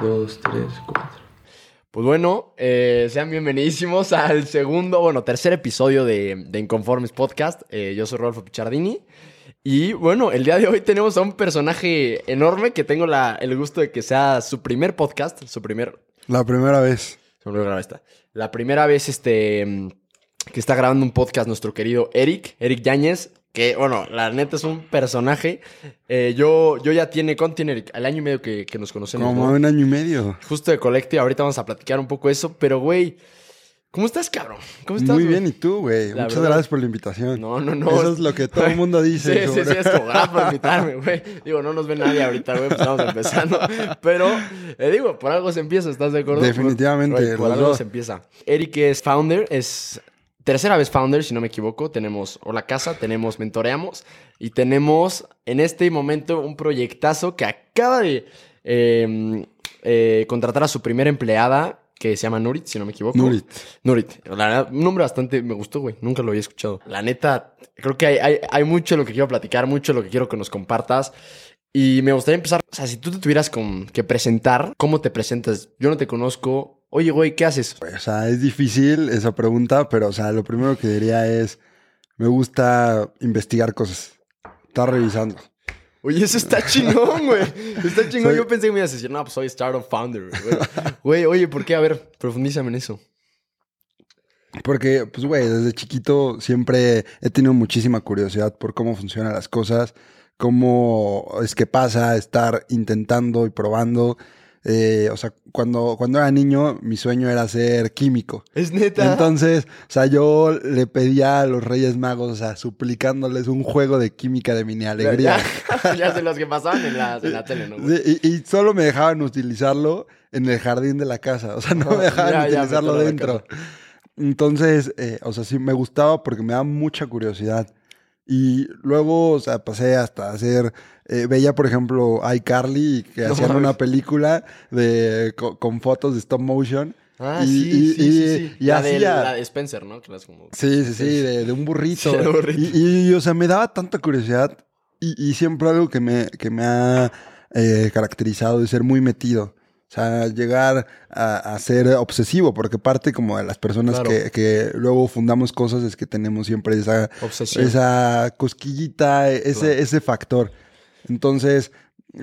dos, tres, cuatro. Pues bueno, eh, sean bienvenidísimos al segundo, bueno, tercer episodio de, de Inconformes Podcast. Eh, yo soy Rodolfo Pichardini. Y bueno, el día de hoy tenemos a un personaje enorme que tengo la, el gusto de que sea su primer podcast, su primer... La primera vez. Se me olvidó grabar esta. La primera vez este, que está grabando un podcast nuestro querido Eric, Eric Yáñez, que bueno, la neta es un personaje. Eh, yo, yo ya tiene, ¿cuánto tiene? El año y medio que, que nos conocemos. Como ¿no? un año y medio. Justo de Collective, ahorita vamos a platicar un poco eso, pero güey, ¿cómo estás, cabrón? ¿Cómo estás? Muy güey? bien, ¿y tú, güey? La Muchas verdad- gracias por la invitación. No, no, no. Eso es lo que todo el mundo dice. Sí, sí, sobre- sí, es como gracias por invitarme, güey. Digo, no nos ve nadie ahorita, güey, pues estamos empezando. Pero, eh, digo, por algo se empieza, ¿estás de acuerdo? Definitivamente, Güey, por algo dos. se empieza. Eric es founder, es tercera vez founder, si no me equivoco. Tenemos Hola Casa, tenemos Mentoreamos y tenemos en este momento un proyectazo que acaba de eh, eh, contratar a su primera empleada que se llama Nurit, si no me equivoco. Nurit. Nurit. La verdad, un nombre bastante me gustó, güey. Nunca lo había escuchado. La neta, creo que hay, hay, hay mucho de lo que quiero platicar, mucho de lo que quiero que nos compartas. Y me gustaría empezar, o sea, si tú te tuvieras con- que presentar, ¿cómo te presentas? Yo no te conozco. Oye, güey, ¿qué haces? O sea, es difícil esa pregunta, pero, o sea, lo primero que diría es, me gusta investigar cosas. Estar revisando. Oye, eso está chingón, güey. Está chingón. Soy- Yo pensé que me ibas a decir, no, pues soy startup founder, güey. Güey, oye, ¿por qué? A ver, profundízame en eso. Porque, pues, güey, desde chiquito siempre he tenido muchísima curiosidad por cómo funcionan las cosas, cómo es que pasa estar intentando y probando. Eh, o sea, cuando, cuando era niño, mi sueño era ser químico. Es neta. Entonces, o sea, yo le pedía a los Reyes Magos, o sea, suplicándoles un juego de química de mini alegría. Ya, ya sé los que pasaban en la, en la tele, ¿no? Sí, y, y solo me dejaban utilizarlo en el jardín de la casa, o sea, no me dejaban ya, utilizarlo dentro. Entonces, eh, o sea, sí me gustaba porque me daba mucha curiosidad. Y luego, o sea, pasé hasta hacer, eh, veía por ejemplo iCarly que No hacían mames. una película de, co- con, fotos de stop motion. Ah, Y- sí, y- sí, y- sí, sí. y la, de, hacía- la de Spencer, ¿no? Que las como... Sí, sí, sí, de, de un burrito. Sí, de burrito. Y, y, o sea, me daba tanta curiosidad y, y siempre algo que me, que me ha eh, caracterizado de ser muy metido. O sea, llegar a, a ser obsesivo, porque parte como de las personas Claro. que, que luego fundamos cosas es que tenemos siempre esa, Obsesión. esa cosquillita, ese, Claro. ese factor. Entonces,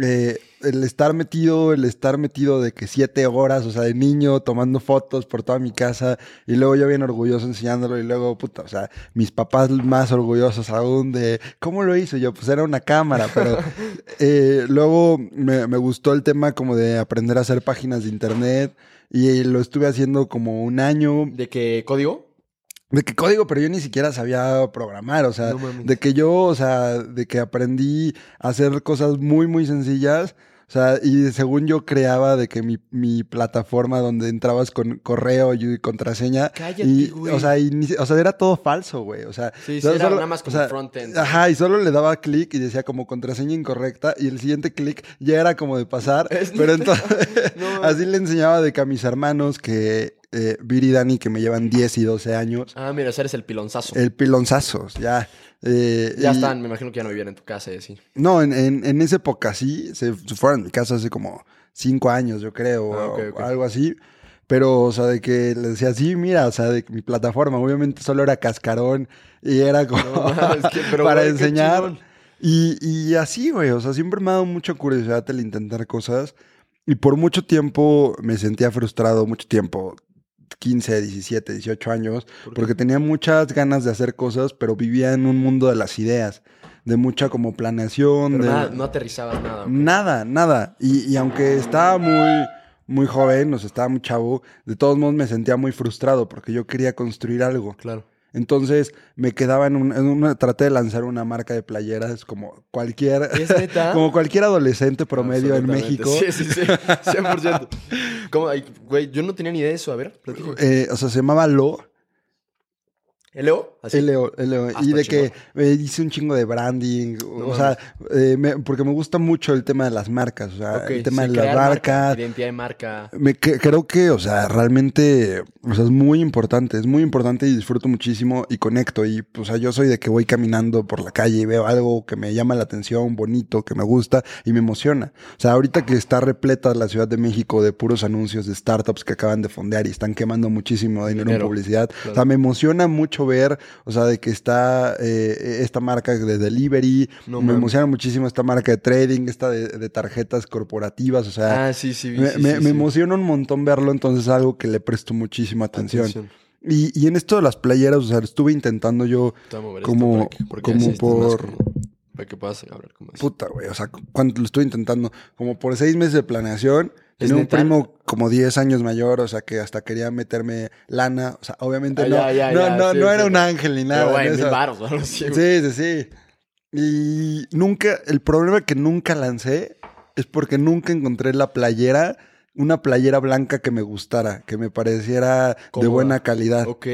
eh, el estar metido, el estar metido de que siete horas, o sea, de niño, tomando fotos por toda mi casa, y luego yo bien orgulloso enseñándolo, y luego, puta, o sea, mis papás más orgullosos aún de, ¿cómo lo hizo? Yo, pues era una cámara, pero eh, luego me, me gustó el tema como de aprender a hacer páginas de internet, y lo estuve haciendo como un año, ¿De qué código? De qué código, pero yo ni siquiera sabía programar, o sea, No de que yo, o sea, de que aprendí a hacer cosas muy, muy sencillas, o sea, y según yo creaba de que mi, mi plataforma donde entrabas con correo y contraseña, Cállate, y, güey. o sea, y o sea, era todo falso, güey, o sea, Sí, sí, solo- era solo- nada más o como sea, frontend. Ajá, y solo le daba clic y decía como contraseña incorrecta y el siguiente clic ya era como de pasar, Es pero entonces No así le enseñaba de que a mis hermanos que eh, Viri y Dani que me llevan 10 y 12 años, Ah, mira, ese eres el pilonzazo. el pilonzazos, ya. eh, ya y- están, me imagino que ya no vivían en tu casa y así. No, en, en, en esa época sí, se, fueron a mi casa hace como cinco años, yo creo, Ah, o algo así. Pero, o sea, de que le decía, sí, mira, o sea, de que mi plataforma obviamente solo era cascarón y era como No mames, que- pero, para güey, enseñar. Y, y así, güey, o sea, siempre me ha dado mucha curiosidad el intentar cosas. Y por mucho tiempo me sentía frustrado, mucho tiempo, 15, 17, 18 años, porque tenía muchas ganas de hacer cosas, pero vivía en un mundo de las ideas, de mucha como planeación, Pero de... nada, no aterrizabas nada. Nada, nada. Y, y aunque estaba muy, muy joven, o sea, estaba muy chavo, de todos modos me sentía muy frustrado porque yo quería construir algo. Claro. Entonces me quedaba en, un, en una, traté de lanzar una marca de playeras como cualquier, como cualquier adolescente promedio en. México. Sí, sí, sí. 100%. ¿Cómo? Ay, Güey, yo no tenía ni idea de eso. A ver. Eh, o sea, se llamaba Lo. ¿LO? Así. LO. Ah, y de que me hice un chingo de branding. o sea, eh, me- porque me gusta mucho el tema de las marcas. O sea, el tema sí, de las marcas. Identidad de marca. Me, que- creo que, o sea, realmente, o sea, es muy importante, es muy importante y disfruto muchísimo y conecto. Y, o sea, yo soy de que voy caminando por la calle y veo algo que me llama la atención, bonito, que me gusta y me emociona. O sea, ahorita que está repleta la Ciudad de México de puros anuncios de startups que acaban de fondear y están quemando muchísimo dinero, Dinero, en publicidad. claro. O sea, me emociona mucho ver, o sea, de que está eh, esta marca de delivery, No me emociona muchísimo esta marca de trading, esta de, de tarjetas corporativas, o sea, Ah, sí, sí. me, sí, me- emociona un montón verlo, entonces es algo que le presto muchísima atención. Atención. Y, y en esto de las playeras, o sea, estuve intentando yo, Como- para que- como más por- cómodo, Para que puedas hablar como así. puta, güey, o sea, cuando lo estuve intentando, como por seis meses de planeación, ¿Es tenía un primo como 10 años mayor, o sea, que hasta quería meterme lana, o sea, obviamente Ah, no, ya, ya, no, ya, no, sí, no sí. era un ángel ni nada. Pero, güey, mil baros, algo así, güey. Sí, sí, sí. Y nunca, el problema que nunca lancé es porque nunca encontré la playera, una playera blanca que me gustara, que me pareciera de buena calidad. Ok.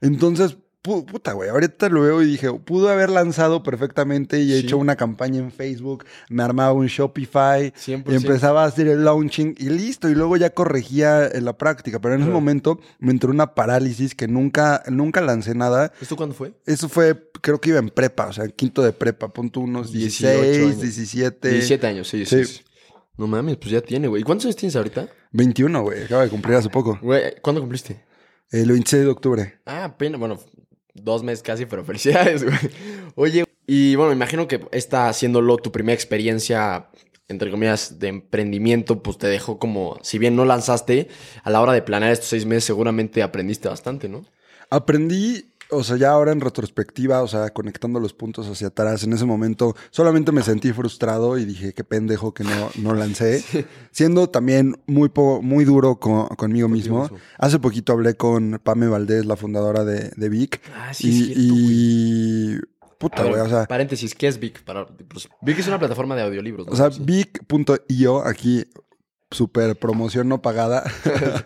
Entonces, puta, güey, ahorita lo veo y dije, pudo haber lanzado perfectamente y he Sí. hecho una campaña en Facebook, me armaba un Shopify 100%. y empezaba a hacer el launching y listo, y luego ya corregía en la práctica, pero en ese momento me entró una parálisis que nunca, nunca lancé nada. ¿Esto cuándo fue? Eso fue, creo que iba en prepa, o sea, quinto de prepa, punto unos 18 16, años. 17, 17 años, sí, sí, Sí. sí. No mames, pues ya tiene, güey. ¿Y ¿Cuántos años tienes ahorita? 21, güey, acaba de cumplir hace poco, Güey, ¿cuándo cumpliste? el 26 de octubre. Ah, apenas, bueno, dos meses casi, pero felicidades, güey. Oye, y bueno, imagino que esta haciéndolo tu primera experiencia, entre comillas, de emprendimiento, pues te dejó como, si bien no lanzaste, a la hora de planear estos seis meses seguramente aprendiste bastante, ¿no? Aprendí, o sea, ya ahora en retrospectiva, o sea, conectando los puntos hacia atrás, en ese momento solamente me sentí frustrado y dije, qué pendejo que no, no lancé. Siendo también muy, po- muy duro co- conmigo mismo. Hace poquito hablé con Pame Valdés, la fundadora de, de Vic. Ah, sí, y, cierto, y- puta, güey, o sea, paréntesis, ¿qué es Vic? Para, pues, Vic es una plataforma de audiolibros, ¿no? o sea. Vic.io, aquí, super promoción no pagada.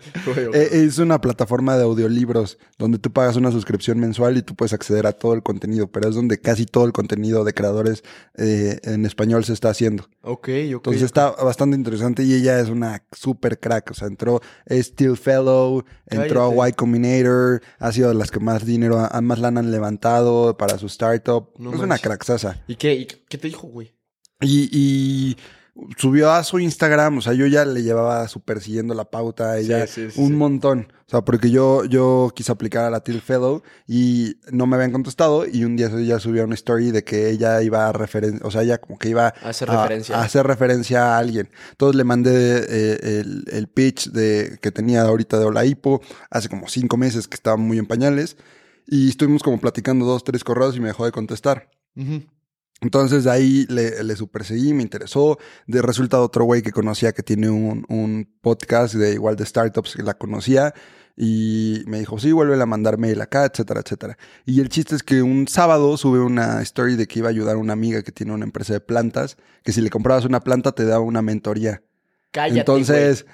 Eh, es una plataforma de audiolibros donde tú pagas una suscripción mensual y tú puedes acceder a todo el contenido, pero es donde casi todo el contenido de creadores eh, en español se está haciendo. ok, ok. Entonces está bastante interesante y ella es una super crack. O sea, entró, Steel Fellow, entró Cállate. a Y Combinator, ha sido de las que más dinero, más lana han levantado para su startup. No es una cracksasa. ¿Y qué, y qué te dijo, güey? Y, y subió a su Instagram, o sea, yo ya le llevaba súper siguiendo la pauta a ella Sí, sí, sí, un montón. O sea, porque yo, yo quise aplicar a la Till Fellow y no me habían contestado y un día ella subió una story de que ella iba a referencia, o sea, ella como que iba A hacer referencia. a hacer referencia a alguien. Entonces le mandé eh, el, el pitch de, que tenía ahorita de Hola Hipo hace como cinco meses que estaba muy en pañales y estuvimos como platicando dos, tres correos y me dejó de contestar. Entonces de ahí le, le superseguí, me interesó. De resulta otro güey que conocía que tiene un, un podcast de igual de startups que la conocía. Y me dijo, sí, vuelve a mandar mail acá, etcétera, etcétera. Y el chiste es que un sábado sube una story de que iba a ayudar a una amiga que tiene una empresa de plantas, que si le comprabas una planta te daba una mentoría. Cállate, Entonces,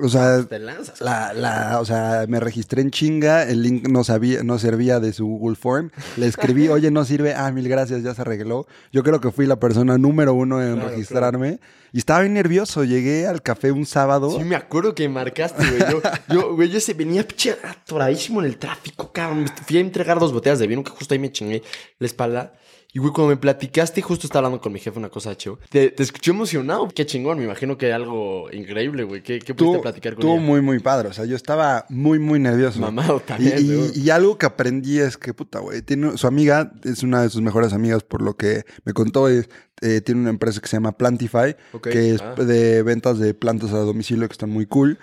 o sea, güey. Te lanzas. la, la, o sea, me registré en chinga, el link no sabía, no servía de su Google Form. Le escribí, oye, no sirve, ah, mil gracias, ya se arregló. Yo creo que fui la persona número uno en Claro, registrarme. Y estaba bien nervioso. Llegué al café un sábado. Sí, me acuerdo que marcaste, güey. Yo, yo, güey, yo se venía atoradísimo en el tráfico, cabrón. Fui a entregar dos botellas de vino que justo ahí me chingué la espalda. Y, güey, cuando me platicaste, justo estaba hablando con mi jefe una cosa, chido. Te, te escuché emocionado. Qué chingón, me imagino que algo increíble, güey. ¿Qué, qué pudiste platicar con estuvo muy, muy padre. O sea, yo estaba muy, muy nervioso. Mamado Y, también, y- y algo que aprendí es que, puta, güey, tiene, su amiga es una de sus mejores amigas, por lo que me contó, es, eh, tiene una empresa que se llama Plantify, que es ah. de ventas de plantas a domicilio que están muy cool.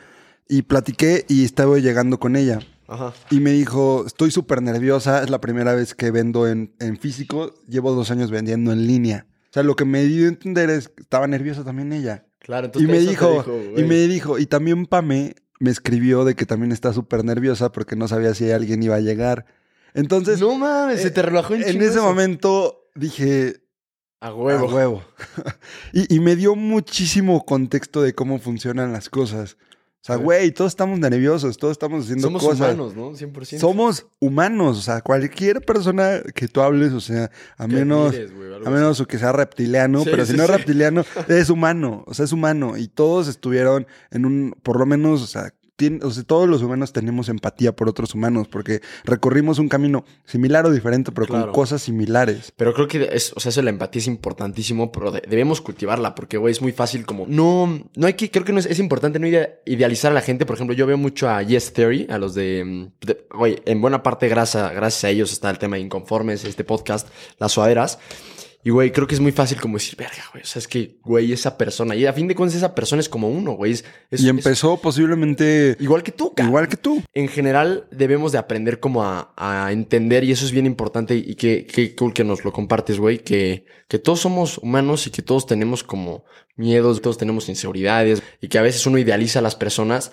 Y platiqué y estaba llegando con ella. Ajá. Y me dijo, estoy súper nerviosa, es la primera vez que vendo en, en físico, llevo dos años vendiendo en línea. O sea, lo que me dio a entender es que estaba nerviosa también ella. Claro, Y entonces me eso te dijo, y me dijo, y también Pame me escribió de que también está súper nerviosa porque no sabía si alguien iba a llegar. Entonces, No mames, se te relajó en en ese eso. momento dije, A huevo. a huevo. y, y me dio muchísimo contexto de cómo funcionan las cosas. O sea, güey, todos estamos nerviosos, todos estamos haciendo Somos cosas. humanos, ¿no? 100%. Somos humanos, o sea, cualquier persona que tú hables, o sea, a menos, a menos que sea reptiliano, Sí, pero sí, si no es reptiliano, es humano, o sea, es humano. Y todos estuvieron en un, por lo menos, o sea, tien- o sea, todos los humanos tenemos empatía por otros humanos, porque recorrimos un camino similar o diferente, pero Claro. con cosas similares. Pero creo que es, o sea, eso de la empatía es importantísimo, pero de- debemos cultivarla, porque, güey, es muy fácil como, no, no hay que, creo que no es, es importante no idea- idealizar a la gente. Por ejemplo, yo veo mucho a Yes Theory, a los de, mm, de- güey, en buena parte gracias, gracias a ellos está el tema de Inconformes, este podcast, las suaderas. Y, güey, creo que es muy fácil como decir, verga, güey, o sea, es que, güey, esa persona, y a fin de cuentas esa persona es como uno, güey, es, es- y es empezó posiblemente igual que tú, cabrón igual que tú. en general debemos de aprender como a, a entender y eso es bien importante y que, que cool que nos lo compartes, güey, que, que todos somos humanos y que todos tenemos como miedos, todos tenemos inseguridades y que a veces uno idealiza a las personas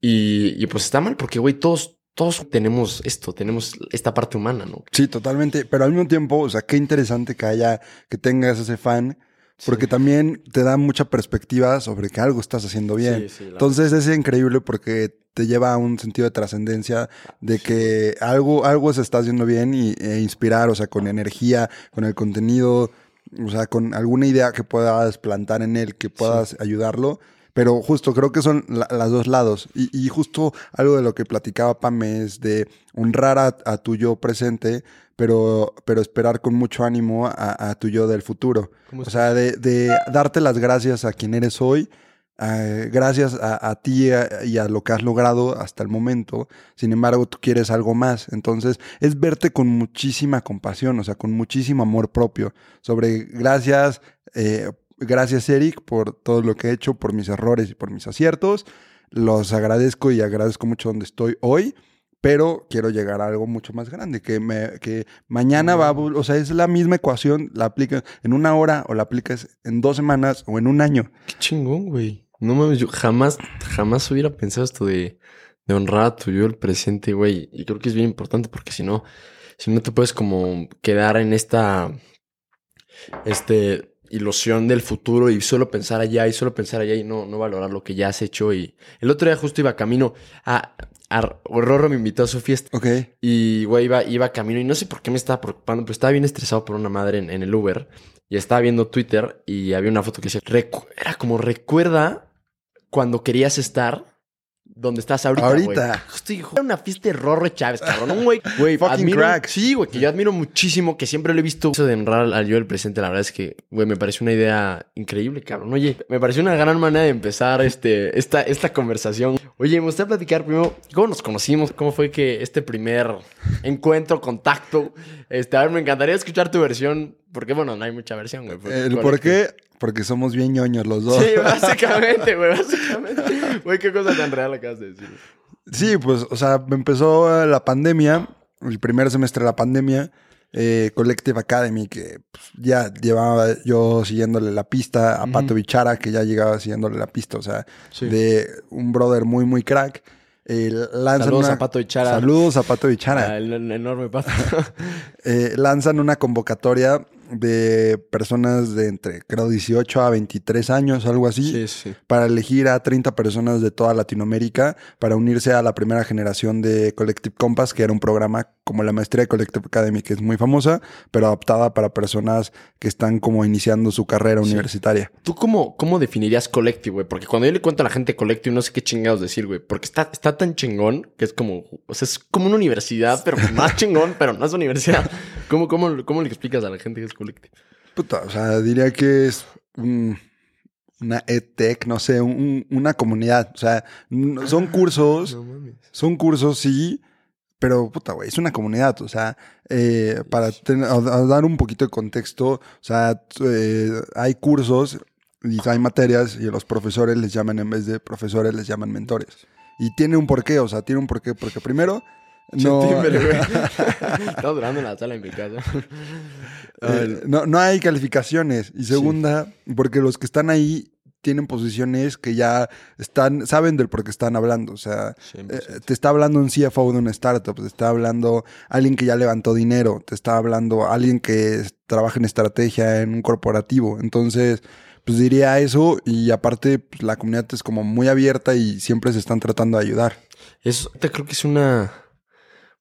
y, y pues está mal porque, güey, todos, todos tenemos esto, tenemos esta parte humana, ¿no? Sí, totalmente. Pero al mismo tiempo, o sea, qué interesante que haya, que tengas ese fan, porque también te da mucha perspectiva sobre que algo estás haciendo bien. Sí, sí, la Entonces es increíble porque te lleva a un sentido de trascendencia de que algo, algo se está haciendo bien y, e inspirar, o sea, con energía, con el contenido, o sea, con alguna idea que puedas plantar en él, que puedas ayudarlo. Pero justo creo que son la- las dos lados. Y, y justo algo de lo que platicaba Pam es de honrar a, a tu yo presente, pero, pero esperar con mucho ánimo a, a tu yo del futuro. ¿Cómo O sea, de, de darte las gracias a quien eres hoy, eh, gracias a, a ti a- y a lo que has logrado hasta el momento. Sin embargo, tú quieres algo más. Entonces, es verte con muchísima compasión, o sea, con muchísimo amor propio. Sobre gracias, eh, gracias Eric por todo lo que he hecho, por mis errores y por mis aciertos. Los agradezco y agradezco mucho donde estoy hoy. Pero quiero llegar a algo mucho más grande, que, me, que mañana va a... O sea, es la misma ecuación, la aplicas en una hora o la aplicas en dos semanas o en un año. Qué chingón, güey. No mames, yo jamás, jamás hubiera pensado esto de, de honrar a tu yo el presente, güey. Y creo que es bien importante porque si no, si no te puedes como quedar en esta, este, ilusión del futuro y solo pensar allá y solo pensar allá y no, no valorar lo que ya has hecho. Y el otro día justo iba camino a, a Rorro me invitó a su fiesta. Ok. Y, güey, iba, iba camino y no sé por qué me estaba preocupando, pero estaba bien estresado por una madre en, en el Uber. Y estaba viendo Twitter y había una foto que decía, "Recu- era como recuerda cuando querías estar donde estás ahorita, güey". Ahorita. Dijo, era una fiesta de Rorro Chávez, cabrón. Un güey, güey, Fucking admiro- crack. Sí, güey, que yo admiro muchísimo, que siempre lo he visto. Eso de honrar al yo del presente, la verdad es que, güey, me pareció una idea increíble, cabrón. Oye, me pareció una gran manera de empezar este, esta, esta conversación. Oye, me gustaría platicar primero cómo nos conocimos, cómo fue que este primer encuentro, contacto. Este, a ver, me encantaría escuchar tu versión, porque bueno, no hay mucha versión, güey. porque- ¿El por qué? Porque somos bien ñoños los dos. Sí, básicamente, güey, básicamente. Güey, qué cosa tan real acabas de decir. Sí, pues, o sea, me empezó la pandemia, el primer semestre de la pandemia, eh, Collective Academy, que pues, ya llevaba yo siguiéndole la pista a Pato Bichara, que ya llegaba siguiéndole la pista, o sea, Sí. de un brother muy, muy crack. Eh, lanzan Saludos una- a Pato Bichara. Saludos a Pato Bichara. Ah, el, el enorme pato. Eh, lanzan una convocatoria de personas de entre, creo, 18 a 23 años, algo así sí, sí. para elegir a 30 personas de toda Latinoamérica para unirse a la primera generación de Collective Compass, que era un programa como la maestría de Collective Academy, que es muy famosa, pero adaptada para personas que están como iniciando su carrera Sí. universitaria. ¿Tú cómo, cómo definirías Collective, güey? Porque cuando yo le cuento a la gente Collective, no sé qué chingados decir, güey. Porque está, está tan chingón que es como, o sea, es como una universidad, pero más chingón, pero no es universidad. ¿Cómo, cómo, cómo le explicas a la gente que es Collective? Puta, o sea, diría que es un- una EdTech, no sé, un- una comunidad. O sea, n- son cursos, No mames. son cursos, sí, pero puta, güey, es una comunidad. O sea, eh, para ten- a- a dar un poquito de contexto, o sea, eh, hay cursos y hay materias y los profesores les llaman, en vez de profesores, les llaman mentores. Y tiene un porqué, o sea, tiene un porqué, porque primero, no. Estamos grabando en la sala en mi casa. eh, no, no hay calificaciones. Y segunda, porque los que están ahí tienen posiciones que ya están, saben del por qué están hablando. O sea, eh, te está hablando un CFO de una startup, te está hablando alguien que ya levantó dinero, te está hablando alguien que trabaja en estrategia en un corporativo. Entonces, pues diría eso y aparte pues, la comunidad es como muy abierta y siempre se están tratando de ayudar. Eso te creo que es una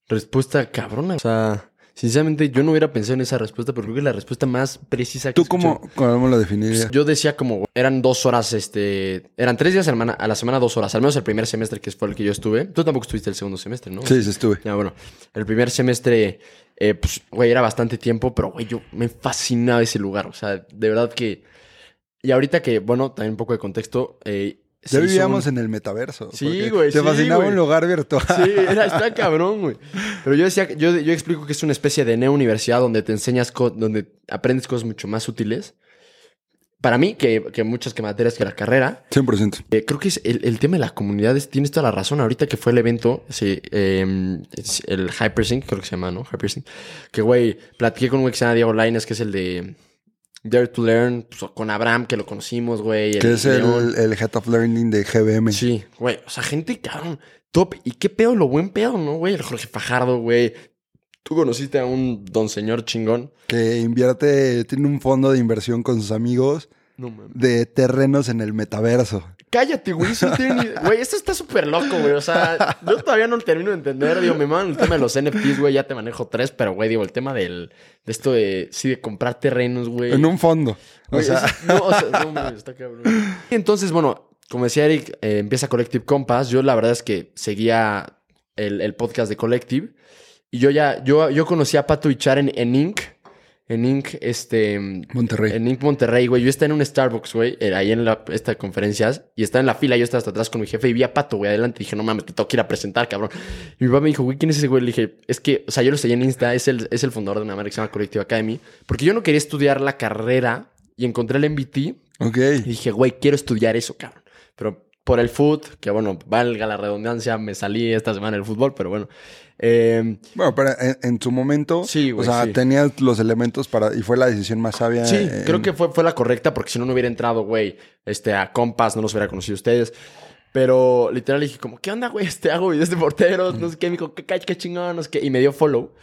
respuesta cabrona. O sea, sinceramente yo no hubiera pensado en esa respuesta, pero creo que es la respuesta más precisa que ¿Tú cómo, cómo lo definirías? Yo decía como, eran dos horas, este, eran tres días a la, semana, a la semana, dos horas, al menos el primer semestre que fue el que yo estuve. Tú tampoco estuviste el segundo semestre, ¿no? Sí, sí estuve. Ya, bueno, el primer semestre, eh, pues, güey, era bastante tiempo, pero, güey, yo me fascinaba ese lugar. O sea, de verdad que... Y ahorita que, bueno, también un poco de contexto. Eh, Ya vivíamos un- en el metaverso. Sí, güey, Te sí, fascinaba un lugar virtual. Sí, era, está cabrón, güey. Pero yo decía, yo, yo explico que es una especie de neo-universidad donde te enseñas, donde aprendes cosas mucho más útiles. Para mí, que, que muchas que materias que la carrera, 100%. eh, creo que es el, el tema de la comunidad, es- tienes toda la razón. Ahorita que fue el evento, sí, eh, es el Hypersync, creo que se llama, ¿no? Hypersync. Que, güey, platiqué con un güey que se llama Diego Laines, que es el de Dare to Learn, pues, con Abraham, que lo conocimos, güey. Que es el, el Head of Learning de GBM. Sí, güey. O sea, gente, cabrón, top. ¿Y qué pedo lo buen pedo, no, güey? El Jorge Fajardo, güey. Tú conociste a un don señor chingón. Que invierte, tiene un fondo de inversión con sus amigos No de terrenos en el metaverso. Cállate, güey. Eso no tiene ni- Güey, esto está súper loco, güey. O sea, yo todavía no lo termino de entender. Digo, me maman el tema de los NFTs, güey. Ya te manejo tres, pero, güey, digo, el tema del... De esto de... Sí, de comprar terrenos, güey. En un fondo. O Güey, sea, es- no, o sea, no, mames, está cabrón. Y entonces, bueno, como decía Eric, eh, empieza Collective Compass. Yo la verdad es que seguía el, el podcast de Collective. Y yo ya, yo, yo conocí a Pato y Char en, en Inc. En Inc, este... Monterrey. En Inc Monterrey, güey. Yo estaba en un Starbucks, güey. Ahí en la, esta conferencias. Y estaba en la fila. Yo estaba hasta atrás con mi jefe y vi a Pato, güey. Adelante. dije, no mames, te tengo que ir a presentar, cabrón. Y mi papá me dijo, güey, ¿quién es ese güey? Le dije, es que, o sea, yo lo seguí en Insta. Es el, es el fundador de una marca que se llama Collective Academy. Porque yo no quería estudiar la carrera y encontré el MBT. ok. Y dije, güey, quiero estudiar eso, cabrón. Pero por el foot, que bueno, valga la redundancia, me salí esta semana del fútbol, pero bueno. Eh, Bueno, pero en, en su momento, Sí, güey, o sea, sí. tenías los elementos para y fue la decisión más sabia. sí, en- creo que fue, fue la correcta, porque si no, no hubiera entrado, güey, este, a Compass, no los hubiera conocido ustedes. Pero literal dije, como, ¿qué onda, güey? Este, hago videos de porteros, no sé qué. Me dijo, qué, qué chingón, no sé qué. Y me dio follow.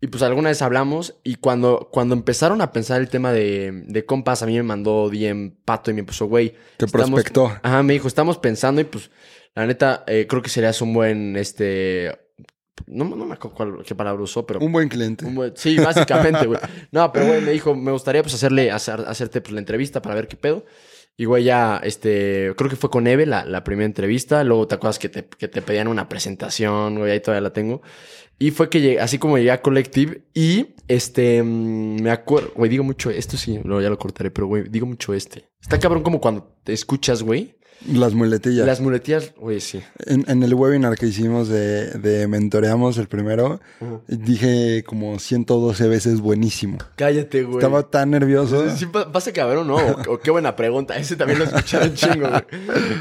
Y pues alguna vez hablamos. Y cuando, cuando empezaron a pensar el tema de, de Compass, a mí me mandó DM Pato y me puso, güey. Te prospectó. Ajá, me dijo, estamos pensando y pues, la neta, eh, creo que serías un buen, este... No, no me acuerdo cuál, qué palabra usó, pero... Un buen cliente. un buen- sí, básicamente, güey. No, pero güey, me dijo, me gustaría pues hacerle, hacer, hacerte pues la entrevista para ver qué pedo. Y güey, ya, este, creo que fue con Eve la, la primera entrevista. Luego te acuerdas que te, que te pedían una presentación, güey, ahí todavía la tengo. Y fue que llegué, así como llegué a Collective y, este, mm, me acuerdo, güey, digo mucho, esto sí, luego ya lo cortaré, pero güey, digo mucho este. Está cabrón como cuando te escuchas, güey. Las muletillas. Las muletillas, güey, sí. En, en el webinar que hicimos de, de Mentoreamos, el primero, dije como 112 veces buenísimo. Cállate, güey. Estaba tan nervioso. Sí, pa- pasa cabrón, ¿no? O, o qué buena pregunta. Ese también lo escucharon chingo, güey.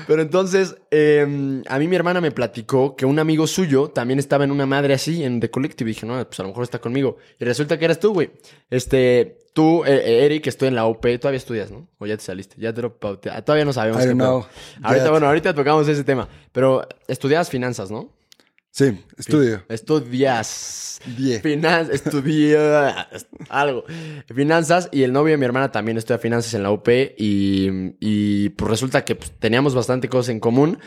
Pero entonces, eh, a mí mi hermana me platicó que un amigo suyo también estaba en una madre así, en The Collective. Y dije, no, pues a lo mejor está conmigo. Y resulta que eras tú, güey. Este, tú, eh, eh, Eric, estoy en la UP. Todavía estudias, ¿no? O ya te saliste. Ya te lo pauté. Todavía no sabemos. I don't know. Ahorita, bueno, ahorita tocamos ese tema. Pero estudias finanzas, ¿no? Sí, estudio. Estudias. Die. Finanzas, estudia algo. Finanzas y el novio de mi hermana también estudia finanzas en la UP y, y pues resulta que pues, teníamos bastante cosas en común.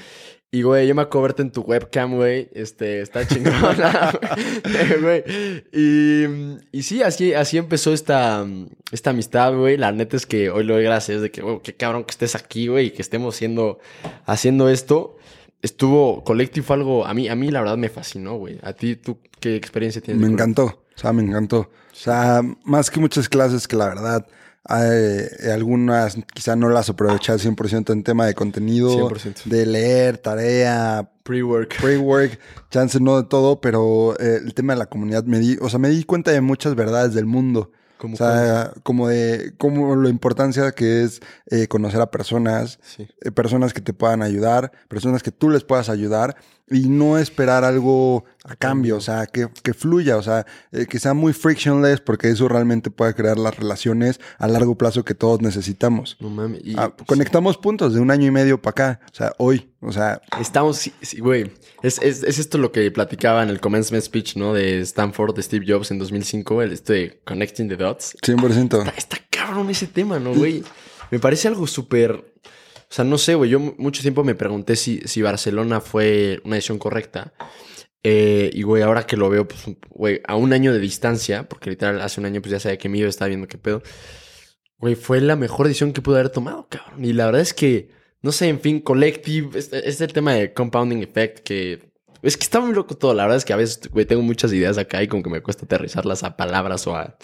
Y, güey, yo me acuerdo verte en tu webcam, güey. Este, está chingona, güey. Y, y sí, así, así empezó esta, esta amistad, güey. La neta es que hoy lo doy gracias de que, güey, qué cabrón que estés aquí, güey, y que estemos haciendo, haciendo esto. Estuvo Collective algo, a mí, a mí la verdad me fascinó, güey. A ti, ¿tú qué experiencia tienes? Me encantó. O sea, me encantó. O sea, más que muchas clases que la verdad, eh, algunas quizá no las aproveché al 100% en tema de contenido, 100%. de leer, tarea, Pre-work. pre-work, chance no de todo, pero eh, el tema de la comunidad me di, o sea, me di cuenta de muchas verdades del mundo. ¿Cómo O sea, como de cómo la importancia que es eh, conocer a personas, Sí. eh, personas que te puedan ayudar, personas que tú les puedas ayudar y no esperar algo a cambio, o sea, que, que fluya, o sea, eh, que sea muy frictionless porque eso realmente puede crear las relaciones a largo plazo que todos necesitamos. No mames. Y, Ah, pues, conectamos puntos de un año y medio para acá, o sea, hoy, o sea, Estamos, sí, güey. Es, es, es esto lo que platicaba en el commencement speech, ¿no? De Stanford, de Steve Jobs en 2005, el este de Connecting the Dots. 100%. Está, está cabrón ese tema, ¿no, güey? me parece algo súper... O sea, no sé, güey, yo mucho tiempo me pregunté si, si Barcelona fue una decisión correcta. Eh, y, güey, ahora que lo veo, pues, güey, a un año de distancia, porque literal hace un año pues ya sabía que mío estaba viendo qué pedo. Güey, fue la mejor decisión que pude haber tomado, cabrón. Y la verdad es que, no sé, en fin, Collective, este, es el tema de Compounding Effect que... Es que está muy loco todo. La verdad es que a veces, güey, tengo muchas ideas acá y como que me cuesta aterrizarlas a palabras o a...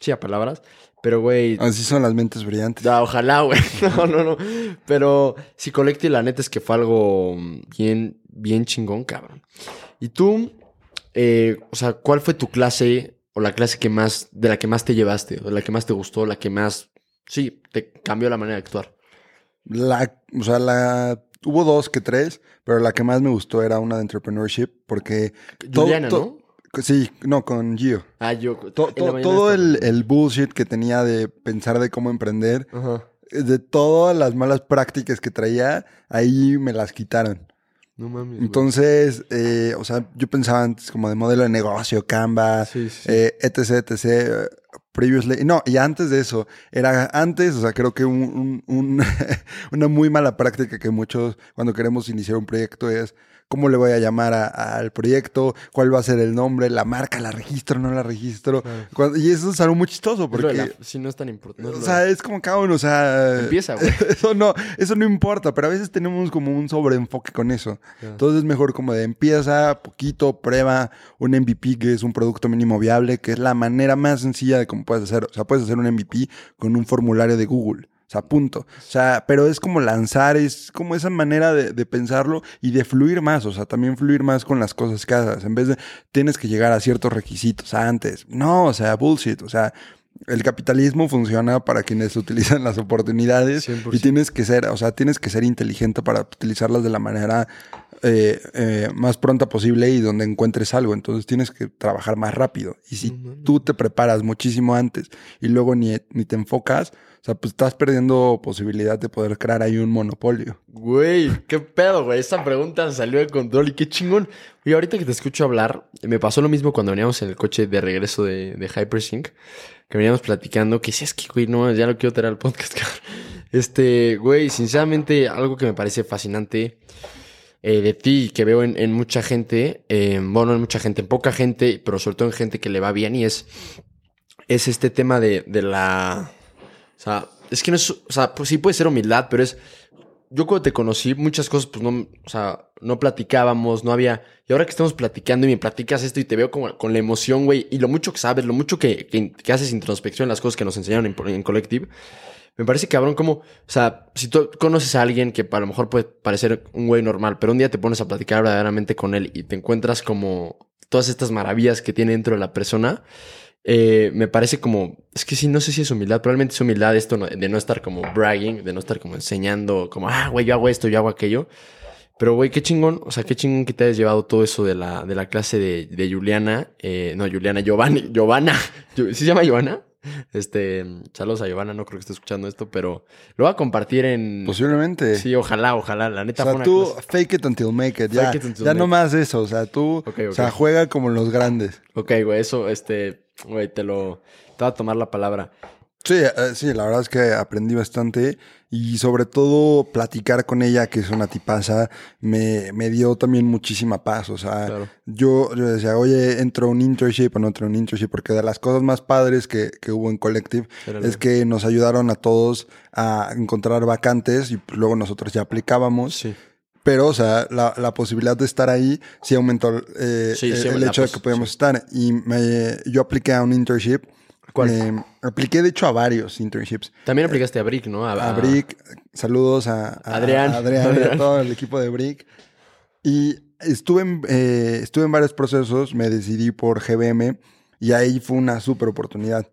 Sí, a palabras. Pero, güey... Así son las mentes brillantes. Ah, ojalá, güey. No, no, no. Pero si Collective, la neta es que fue algo bien, bien chingón, cabrón. Y tú, eh, o sea, ¿cuál fue tu clase o la clase que más, de la que más te llevaste, o la que más te gustó, la que más, sí, te cambió la manera de actuar? La, o sea, la, hubo dos que tres, pero la que más me gustó era una de entrepreneurship, porque... Juliana, ¿no? Sí, no, con Gio. Ah, yo. todo el, el, bullshit que tenía de pensar de cómo emprender, de todas las malas prácticas que traía, ahí me las quitaron. No mames. Entonces, eh, o sea, yo pensaba antes como de modelo de negocio, Canva, Eh, etc, etc. Previously. No, y antes de eso, era antes, o sea, creo que un, un, una muy mala práctica que muchos cuando queremos iniciar un proyecto es cómo le voy a llamar al proyecto, cuál va a ser el nombre, la marca, la registro, no la registro. y eso es algo muy chistoso porque... si no es tan importante. o sea, es como cada uno, o sea... Empieza, güey. Eso no, eso no importa, pero a veces tenemos como un sobreenfoque con eso. Entonces es mejor como de empieza, poquito, prueba, un MVP que es un producto mínimo viable, que es la manera más sencilla de cómo puedes hacer. O sea, puedes hacer un MVP con un formulario de Google. Sea, punto. O sea, pero es como lanzar, es como esa manera de, pensarlo y de fluir más. O sea, también fluir más con las cosas que hagas. En vez de tienes que llegar a ciertos requisitos antes. No, o sea, bullshit. O sea, el capitalismo funciona para quienes utilizan las oportunidades y tienes que ser, o sea, tienes que ser inteligente para utilizarlas de la manera eh, eh, más pronta posible y donde encuentres algo. Entonces tienes que trabajar más rápido. Y si tú te preparas muchísimo antes y luego ni, ni te enfocas, sea, pues estás perdiendo posibilidad de poder crear ahí un monopolio. Güey, qué pedo, güey. Esta pregunta salió de control y qué chingón. Y ahorita que te escucho hablar, me pasó lo mismo cuando veníamos en el coche de regreso de, de Hypersync, que veníamos platicando, que si es que, güey, no, ya lo quiero tener al podcast, Este, güey, sinceramente, algo que me parece fascinante eh, de ti que veo en, mucha gente, eh, bueno, en mucha gente, en poca gente, pero sobre todo en gente que le va bien y es, es este tema de, de la o sea, es que no es, o sea, pues sí puede ser humildad, pero es, yo cuando te conocí, muchas cosas, pues no, o sea, no platicábamos, no había, y ahora que estamos platicando y me platicas esto y te veo como con la emoción, güey, y lo mucho que sabes, lo mucho que, que, haces introspección las cosas que nos enseñaron en, en Collective, me parece cabrón como, o sea, si tú conoces a alguien que a lo mejor puede parecer un güey normal, pero un día te pones a platicar verdaderamente con él y te encuentras como todas estas maravillas que tiene dentro de la persona, eh, me parece como, es que sí, no sé si es humildad, probablemente es humildad esto de no estar como bragging, de no estar como enseñando, como, ah, güey, yo hago esto, yo hago aquello. Pero, güey, qué chingón, o sea, qué chingón que te hayas llevado todo eso de la, de la clase de, de Juliana, eh, no, Juliana, Giovanni, Giovanna, ¿sí se llama Giovanna? Este, saludos a Giovanna, no creo que esté escuchando esto, pero lo va a compartir en. Posiblemente. Sí, ojalá, ojalá. La neta o sea, tú fake it until make it. ya, ya no más eso. O sea, tú. O sea, juega como los grandes. Ok, güey, eso, este. Güey, te lo. Te voy a tomar la palabra. Sí, eh, sí, la verdad es que aprendí bastante y sobre todo platicar con ella, que es una tipaza, me, me dio también muchísima paz. O sea, yo, yo, decía, oye, entro a un internship o no entro a un internship, porque de las cosas más padres que, que hubo en Collective es que nos ayudaron a todos a encontrar vacantes y luego nosotros ya aplicábamos. Sí. Pero, o sea, la, la, posibilidad de estar ahí sí aumentó eh, el hecho de que podíamos estar. Y me, yo apliqué a un internship. ¿Cuál? apliqué, de hecho, a varios internships. También aplicaste a Brick, ¿no? A, Brick. Saludos a, Adrián. Adrián, y a todo el equipo de Brick. Y estuve en, eh, estuve en varios procesos. Me decidí por GBM. Y ahí fue una súper oportunidad.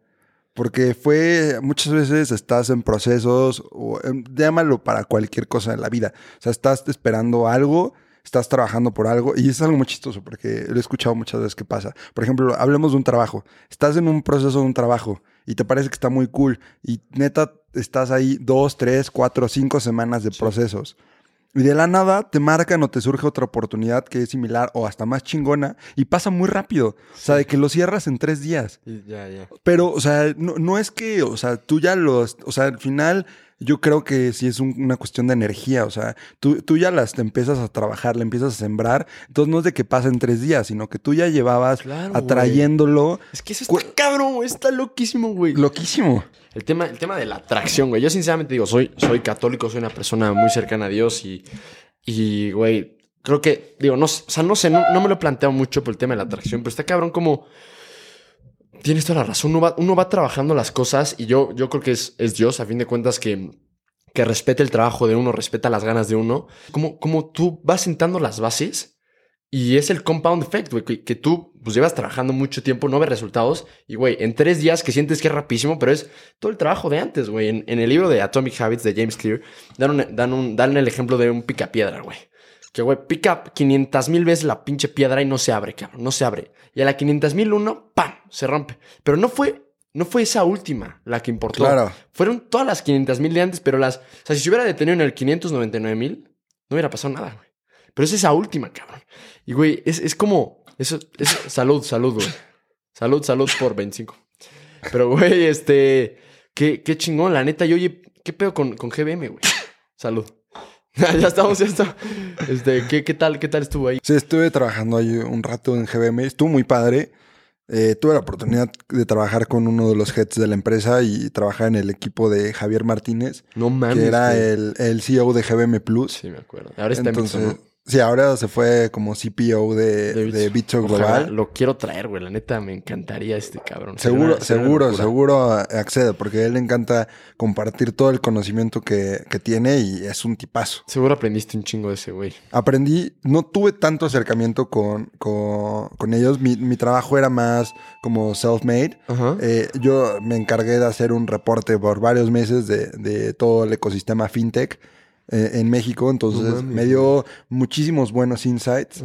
Porque fue, muchas veces estás en procesos, o, em, llámalo para cualquier cosa en la vida. O sea, estás esperando algo, estás trabajando por algo, y es algo muy chistoso, porque lo he escuchado muchas veces que pasa. Por ejemplo, hablemos de un trabajo. Estás en un proceso de un trabajo, y te parece que está muy cool, y neta, estás ahí dos, tres, cuatro, cinco semanas de procesos. Y de la nada te marcan o te surge otra oportunidad que es similar o hasta más chingona y pasa muy rápido. O sea, de que lo cierras en tres días. Ya, ya. Pero, o sea, no, no, es que, o sea, tú ya los, o sea, al final Yo creo que sí es un- una cuestión de energía, o sea, tú, tú ya las te empiezas a trabajar, le empiezas a sembrar, entonces no es de que pasen tres días, sino que tú ya llevabas Claro, atrayéndolo Es que eso está cabrón. Está loquísimo, güey. loquísimo. El tema, el tema de la atracción, güey. Yo sinceramente digo, soy, soy católico, soy una persona muy cercana a Dios y, y güey, creo que, digo, no, o sea, no sé, no, no me lo he planteado mucho por el tema de la atracción, pero está cabrón como... Tienes toda la razón, uno va, uno va trabajando las cosas y yo, yo creo que es, es Dios, a fin de cuentas, que, que respete el trabajo de uno, respeta las ganas de uno. Como, como tú vas sentando las bases y es el compound effect, güey, que, que tú pues llevas trabajando mucho tiempo, no ves resultados y, güey, en tres días que sientes que es rapidísimo, pero es todo el trabajo de antes, güey. En, en el libro de Atomic Habits de James Clear, dan, un- dan, un, dan el ejemplo de un picapiedra, güey. Que, güey, pica 500 mil veces la pinche piedra y no se abre, cabrón, no se abre. Y a la 500 mil uno, ¡pam!, se rompe. Pero no fue, no fue esa última la que importó. Claro. Fueron todas las 500 mil de antes, pero las... O sea, si se hubiera detenido en el 599 mil, no hubiera pasado nada, güey. Pero es esa última, cabrón. Y, güey, es, es como... Eso, es, salud, salud, güey. Salud, salud por 25. Pero, güey, este... Qué, qué chingón, la neta. Y oye, ¿qué pedo con, con GBM, güey? Salud. ya estamos, ya está. Este, ¿qué, ¿qué tal, qué tal estuvo ahí? Sí, estuve trabajando ahí un rato en GBM, estuvo muy padre. Eh, tuve la oportunidad de trabajar con uno de los heads de la empresa y trabajar en el equipo de Javier Martínez, No mames. que era el, el CEO de GBM Plus. Sí, me acuerdo. Ahora está Entonces, en. Sí, ahora se fue como CPO de, De Ojalá, Global. Lo quiero traer, güey. La neta, me encantaría este cabrón. Seguro, seguro, seguro accede, porque a él le encanta compartir todo el conocimiento que, que tiene y es un tipazo. Seguro aprendiste un chingo de ese güey. Aprendí, no tuve tanto acercamiento con, con, con ellos, mi, mi trabajo era más como self-made. Eh, yo me encargué de hacer un reporte por varios meses de, de todo el ecosistema fintech eh, en México, entonces me dio muchísimos buenos insights.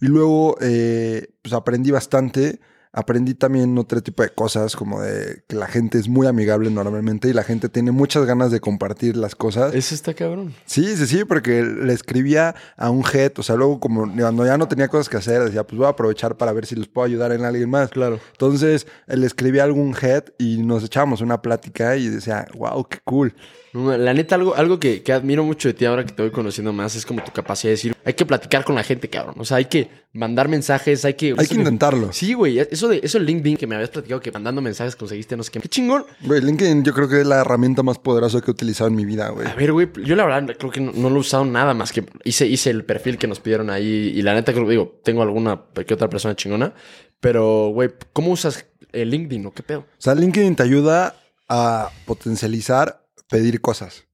Y luego, eh, pues aprendí bastante. Aprendí también otro tipo de cosas, como de que la gente es muy amigable normalmente y la gente tiene muchas ganas de compartir las cosas. Eso está cabrón. Sí, sí, sí, porque le escribía a un head, o sea, luego como cuando ya no tenía cosas que hacer, decía, pues voy a aprovechar para ver si les puedo ayudar en alguien más. Claro. Entonces, le escribía a algún head y nos echábamos una plática y decía, wow, qué cool. No, la neta, algo, algo que, que admiro mucho de ti ahora que te voy conociendo más es como tu capacidad de decir, hay que platicar con la gente, cabrón. O sea, hay que mandar mensajes, hay que... Hay que intentarlo. Sí, güey. Eso de eso de LinkedIn que me habías platicado que mandando mensajes conseguiste no sé qué. Qué chingón. Güey, LinkedIn yo creo que es la herramienta más poderosa que he utilizado en mi vida, güey. A ver, güey, yo la verdad creo que no, no lo he usado nada más que hice, hice el perfil que nos pidieron ahí y la neta creo, digo, tengo alguna que otra persona chingona, pero, güey, ¿cómo usas el LinkedIn o qué pedo? O sea, LinkedIn te ayuda a potencializar, pedir cosas.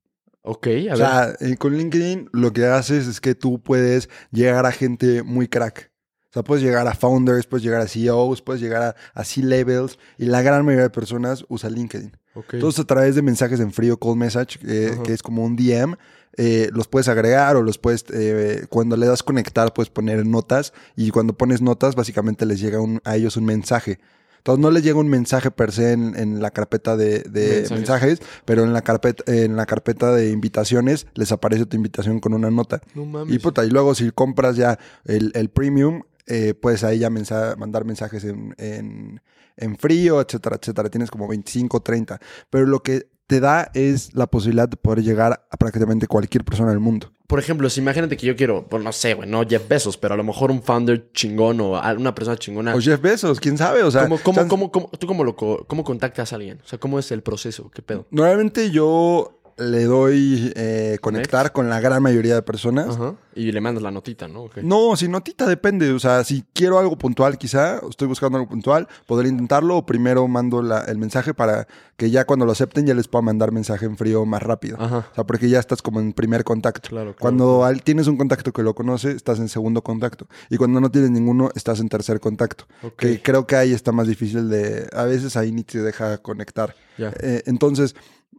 Ok, a O ver. sea, eh, con LinkedIn lo que haces es que tú puedes llegar a gente muy crack. O sea, puedes llegar a founders, puedes llegar a CEOs, puedes llegar a, a C-levels y la gran mayoría de personas usa LinkedIn. ok. Entonces, a través de mensajes en frío, cold message, eh, que es como un DM, eh, los puedes agregar o los puedes, eh, cuando le das conectar, puedes poner notas y cuando pones notas, básicamente les llega un- a ellos un mensaje. Entonces, no les llega un mensaje per se en, en la carpeta de, de Mensajes. mensajes. pero en la, carpeta, en la carpeta de invitaciones les aparece tu invitación con una nota. no mames. Y, puta, y luego si compras ya el, el premium, eh, puedes ahí ya mensa- mandar mensajes en, en, en frío, etcétera, etcétera. Tienes como 25, 30. Pero lo que te da es la posibilidad de poder llegar a prácticamente cualquier persona del mundo. Por ejemplo, si imagínate que yo quiero, pues no sé, güey, no Jeff Bezos, pero a lo mejor un founder chingón o una persona chingona. O Jeff Bezos, quién sabe. O sea, ¿Cómo, cómo, chance- cómo, cómo- ¿Tú cómo, lo, co- cómo contactas a alguien? O sea, ¿cómo es el proceso? ¿Qué pedo? normalmente yo le doy eh, conectar con la gran mayoría de personas. Ajá. Y le mandas la notita, ¿no? No, si notita depende. O sea, si quiero algo puntual, quizá, o estoy buscando algo puntual, podré intentarlo o primero mando la- el mensaje para que ya cuando lo acepten ya les pueda mandar mensaje en frío más rápido. Ajá. O sea, porque ya estás como en primer contacto. Claro, claro. Cuando al- tienes un contacto que lo conoce, estás en segundo contacto. Y cuando no tienes ninguno, estás en tercer contacto. Que creo que ahí está más difícil de... A veces ahí ni te deja conectar. Ya. Eh, entonces,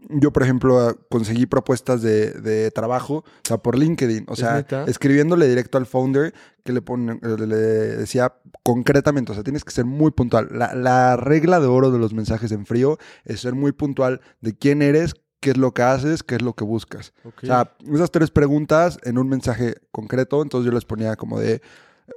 yo, por ejemplo, ah, conseguí propuestas de, de trabajo, o sea, por LinkedIn. O ¿Es sea, escribiéndole directo al founder, que le, pone, eh, le decía concretamente, o sea, tienes que ser muy puntual. La, la regla de oro de los mensajes en frío es ser muy puntual de quién eres, qué es lo que haces, qué es lo que buscas. O sea, esas tres preguntas en un mensaje concreto, entonces yo les ponía como de,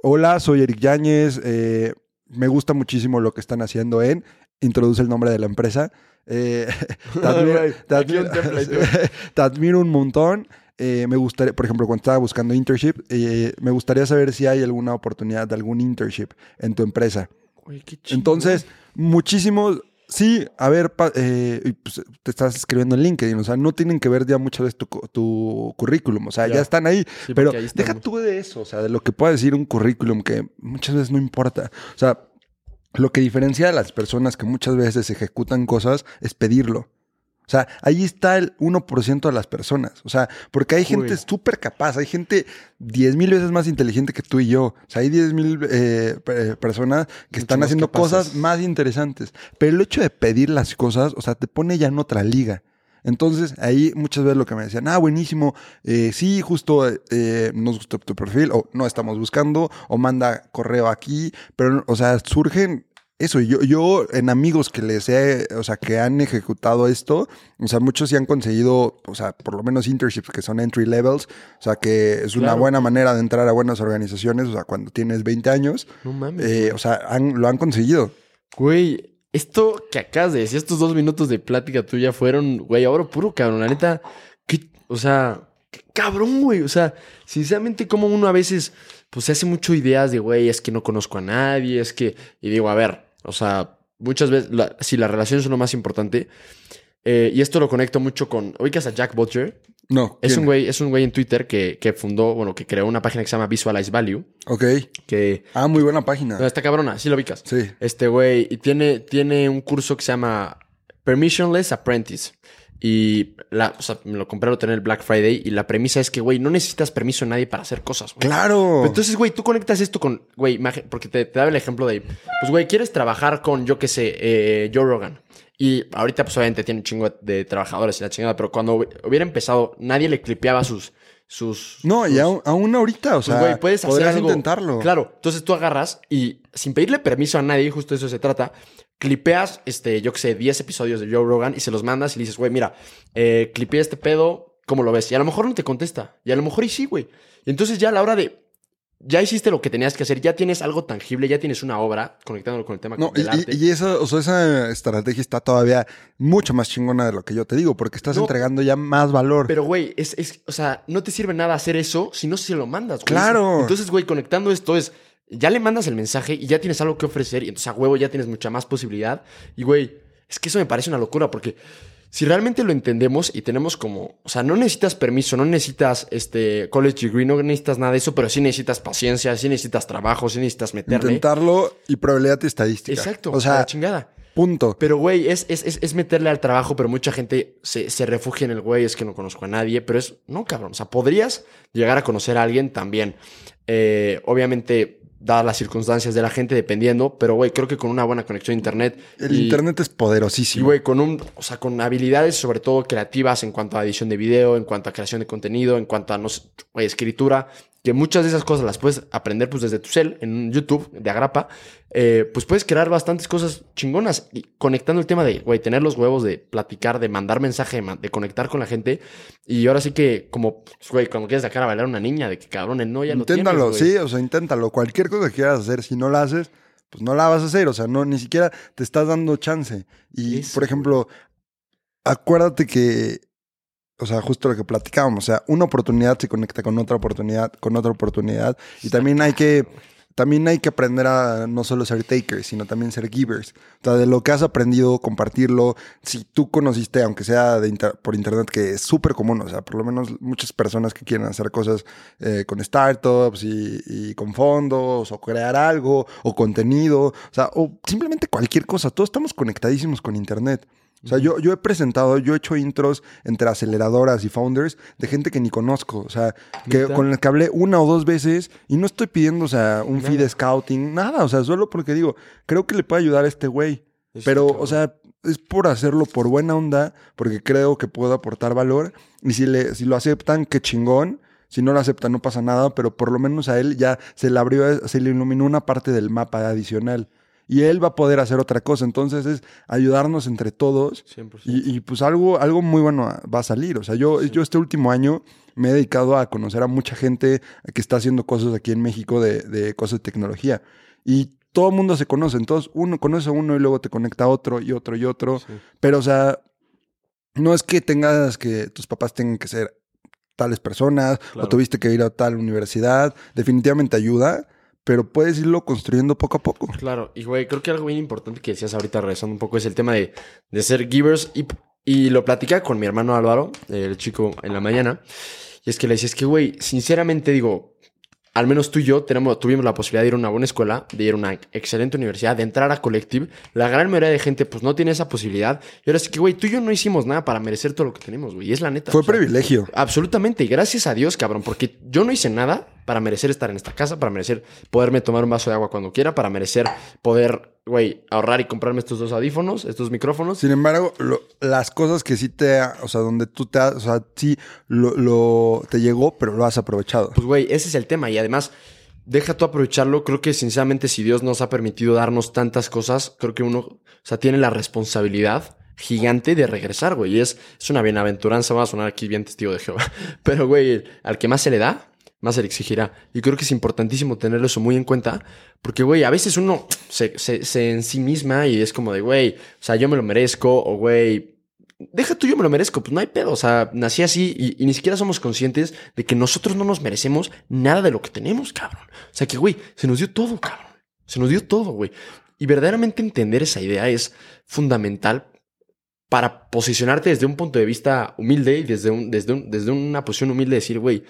hola, soy Eric Yáñez, eh, me gusta muchísimo lo que están haciendo en introduce el nombre de la empresa. Eh, te, admiro, te admiro- te admiro un montón. Eh, me gustaría, por ejemplo, cuando estaba buscando internship, eh, me gustaría saber si hay alguna oportunidad de algún internship en tu empresa. Chingón. Entonces, muchísimos. Sí, a ver, eh, pues, te estás escribiendo en LinkedIn, o sea, no tienen que ver ya muchas veces tu, tu currículum, o sea, ya, Ya. están ahí, Sí, pero ahí deja tú de eso, o sea, de lo que pueda decir un currículum que muchas veces no importa, o sea, lo que diferencia a las personas que muchas veces ejecutan cosas es pedirlo. O sea, ahí está el 1% de las personas. O sea, porque hay gente súper capaz, hay gente 10 mil veces más inteligente que tú y yo. O sea, hay 10 mil eh, pe- personas que Mucho están haciendo capaces. cosas más interesantes. Pero el hecho de pedir las cosas, o sea, te pone ya en otra liga. Entonces, ahí muchas veces lo que me decían, ah, buenísimo, eh, sí, justo eh, nos gustó tu perfil, o no estamos buscando, o manda correo aquí, pero, o sea, surgen eso. Yo, yo en amigos que les he, o sea, que han ejecutado esto, o sea, muchos sí han conseguido, o sea, por lo menos internships que son entry levels, o sea, que es una buena manera de entrar a buenas organizaciones, o sea, cuando tienes 20 años, No mames. eh, o sea, han- lo han conseguido. Güey, esto que acabas de decir, estos dos minutos de plática tuya fueron, güey, ahora puro cabrón. La neta, qué- o sea, qué cabrón, güey. O sea, sinceramente, como uno a veces, pues se hace mucho ideas de, güey, es que no conozco a nadie, es que. Y digo, a ver, o sea, muchas veces, si la relación es lo más importante. eh, y esto lo conecto mucho con. ¿Ubicas a Jack Butcher? No. Es un güey, es un güey en Twitter que, que fundó, bueno, que creó una página que se llama Visualize Value. Ok. Que. Ah, muy buena página. No, está cabrona, sí lo ubicas. Sí. Este güey, y tiene, tiene un curso que se llama Permissionless Apprentice. Y la, o sea, me lo compré, lo tenía el Black Friday. Y la premisa es que, güey, no necesitas permiso de nadie para hacer cosas, güey. Claro. Pero Entonces, güey, tú conectas esto con, güey, porque te, te daba el ejemplo de, pues, güey, quieres trabajar con, yo qué sé, eh, Joe Rogan. Y ahorita, pues, obviamente tiene un chingo de trabajadores y la chingada, pero cuando hubiera empezado, nadie le clipeaba sus, sus. no, y sus- aún, aún ahorita, o pues, sea, güey, puedes hacer algo. intentarlo. Claro, entonces tú agarras y sin pedirle permiso a nadie, justo de eso se trata, clipeas, este, yo que sé, 10 episodios de Joe Rogan y se los mandas y le dices, güey, mira, eh, clipeé este pedo, ¿cómo lo ves? Y a lo mejor no te contesta, y a lo mejor y sí, güey. Y entonces ya a la hora de, ya hiciste lo que tenías que hacer, ya tienes algo tangible, ya tienes una obra, conectándolo con el tema No, y, del arte. y- y esa, o sea, esa estrategia está todavía mucho más chingona de lo que yo te digo, porque estás No. entregando ya más valor. Pero, güey, es, es, o sea, no te sirve nada hacer eso si no se lo mandas, güey. Claro. Entonces, güey, conectando esto es, ya le mandas el mensaje y ya tienes algo que ofrecer y entonces a huevo ya tienes mucha más posibilidad. Y, güey, es que eso me parece una locura porque si realmente lo entendemos y tenemos como, o sea, no necesitas permiso, no necesitas este college degree, no necesitas nada de eso, pero sí necesitas paciencia, sí necesitas trabajo, sí necesitas meterle. Intentarlo y probabilidad y estadística. Exacto, O sea, la chingada. punto. Pero, güey, es, es, es, es meterle al trabajo, pero mucha gente se, se refugia en el güey, es que no conozco a nadie, pero es, no, cabrón, o sea, podrías llegar a conocer a alguien también. Eh, obviamente, dadas las circunstancias de la gente, dependiendo, pero, güey, creo que con una buena conexión a internet. El y- internet es Y, poderosísimo. güey, con un, o sea, con habilidades sobre todo creativas en cuanto a edición de video, en cuanto a creación de contenido, en cuanto a, no sé, güey, escritura, que muchas de esas cosas las puedes aprender pues desde tu cel, en YouTube, de agrapa, eh, pues puedes crear bastantes cosas chingonas. Y conectando el tema de, güey, tener los huevos de platicar, de mandar mensaje, de, man- de conectar con la gente. Y ahora sí que, como, pues, güey, cuando quieres sacar a bailar a una niña, de que cabrón, el no ya lo tienes, Inténtalo, sí, o sea, inténtalo. Cualquier cosa que quieras hacer, si no la haces, pues no la vas a hacer. O sea, no, ni siquiera te estás dando chance. Y, Eso, por ejemplo, acuérdate que, o sea, justo lo que platicábamos, o sea, una oportunidad se conecta con otra oportunidad, con otra oportunidad. Y también hay que, también hay que aprender a no solo ser takers, sino también ser givers. O sea, de lo que has aprendido, compartirlo. Si tú conociste, aunque sea de inter- por internet, que es súper común, o sea, por lo menos muchas personas que quieren hacer cosas eh, con startups y, y con fondos, o crear algo, o contenido, o sea, o simplemente cualquier cosa. Todos estamos conectadísimos con internet. O sea, yo, yo he presentado, yo he hecho intros entre aceleradoras y founders de gente que ni conozco. O sea, que, con la que hablé una o dos veces y no estoy pidiendo, o sea, un Nada. de scouting, nada. O sea, solo porque digo, creo que le puede ayudar a este güey. Pero, o sea, es por hacerlo por buena onda, porque creo que puedo aportar valor. Y si, le, si lo aceptan, qué chingón. Si no lo aceptan, no pasa nada, pero por lo menos a él ya se le abrió, se le iluminó una parte del mapa adicional. Y él va a poder hacer otra cosa. Entonces es ayudarnos entre todos 100%. y, y, pues algo, algo muy bueno va a salir. O sea, yo, yo este último año me he dedicado a conocer a mucha gente que está haciendo cosas aquí en México de, de cosas de tecnología. Y todo el mundo se conoce. Entonces, uno conoce a uno y luego te conecta a otro y otro y otro. Pero, o sea, no es que tengas que tus papás tengan que ser tales personas o tuviste que ir a tal universidad. Definitivamente ayuda, pero puedes irlo construyendo poco a poco. Claro, y güey, creo que algo bien importante que decías ahorita regresando un poco es el tema de, de ser givers y, y lo platica con mi hermano Álvaro, el chico en la mañana. Y es que le decía, es que güey, sinceramente digo, al menos tú y yo tenemos, tuvimos la posibilidad de ir a una buena escuela, de ir a una excelente universidad, de entrar a Collective. La gran mayoría de gente, pues, no tiene esa posibilidad. Y ahora sí que, güey, tú y yo no hicimos nada para merecer todo lo que tenemos, güey. Y es la neta. Fue privilegio. Absolutamente. Y gracias a Dios, cabrón, porque yo no hice nada para merecer estar en esta casa, para merecer poderme tomar un vaso de agua cuando quiera, para merecer poder, güey, ahorrar y comprarme estos dos audífonos, estos micrófonos. Sin embargo, las cosas que sí te, o sea, donde tú te, o sea, sí lo, lo, te llegó, pero lo has aprovechado. Pues, güey, ese es el tema. Y además, deja tú aprovecharlo. Creo que, sinceramente, si Dios nos ha permitido darnos tantas cosas, creo que uno, o sea, tiene la responsabilidad gigante de regresar, güey. Y es, es una bienaventuranza, va a sonar aquí bien testigo de Jehová. Pero, güey, al que más se le da, más se le exigirá. Y creo que es importantísimo tener eso muy en cuenta, porque, güey, a veces uno se, se, en sí misma y es como de, güey, o sea, yo me lo merezco, o, güey, deja tú, yo me lo merezco, pues no hay pedo, o sea, nací así y, ni siquiera somos conscientes de que nosotros no nos merecemos nada de lo que tenemos, cabrón. O sea, que, güey, se nos dio todo, cabrón. Se nos dio todo, güey. Y verdaderamente entender esa idea es fundamental para posicionarte desde un punto de vista humilde y desde, un, desde, un, desde una posición humilde, decir, güey,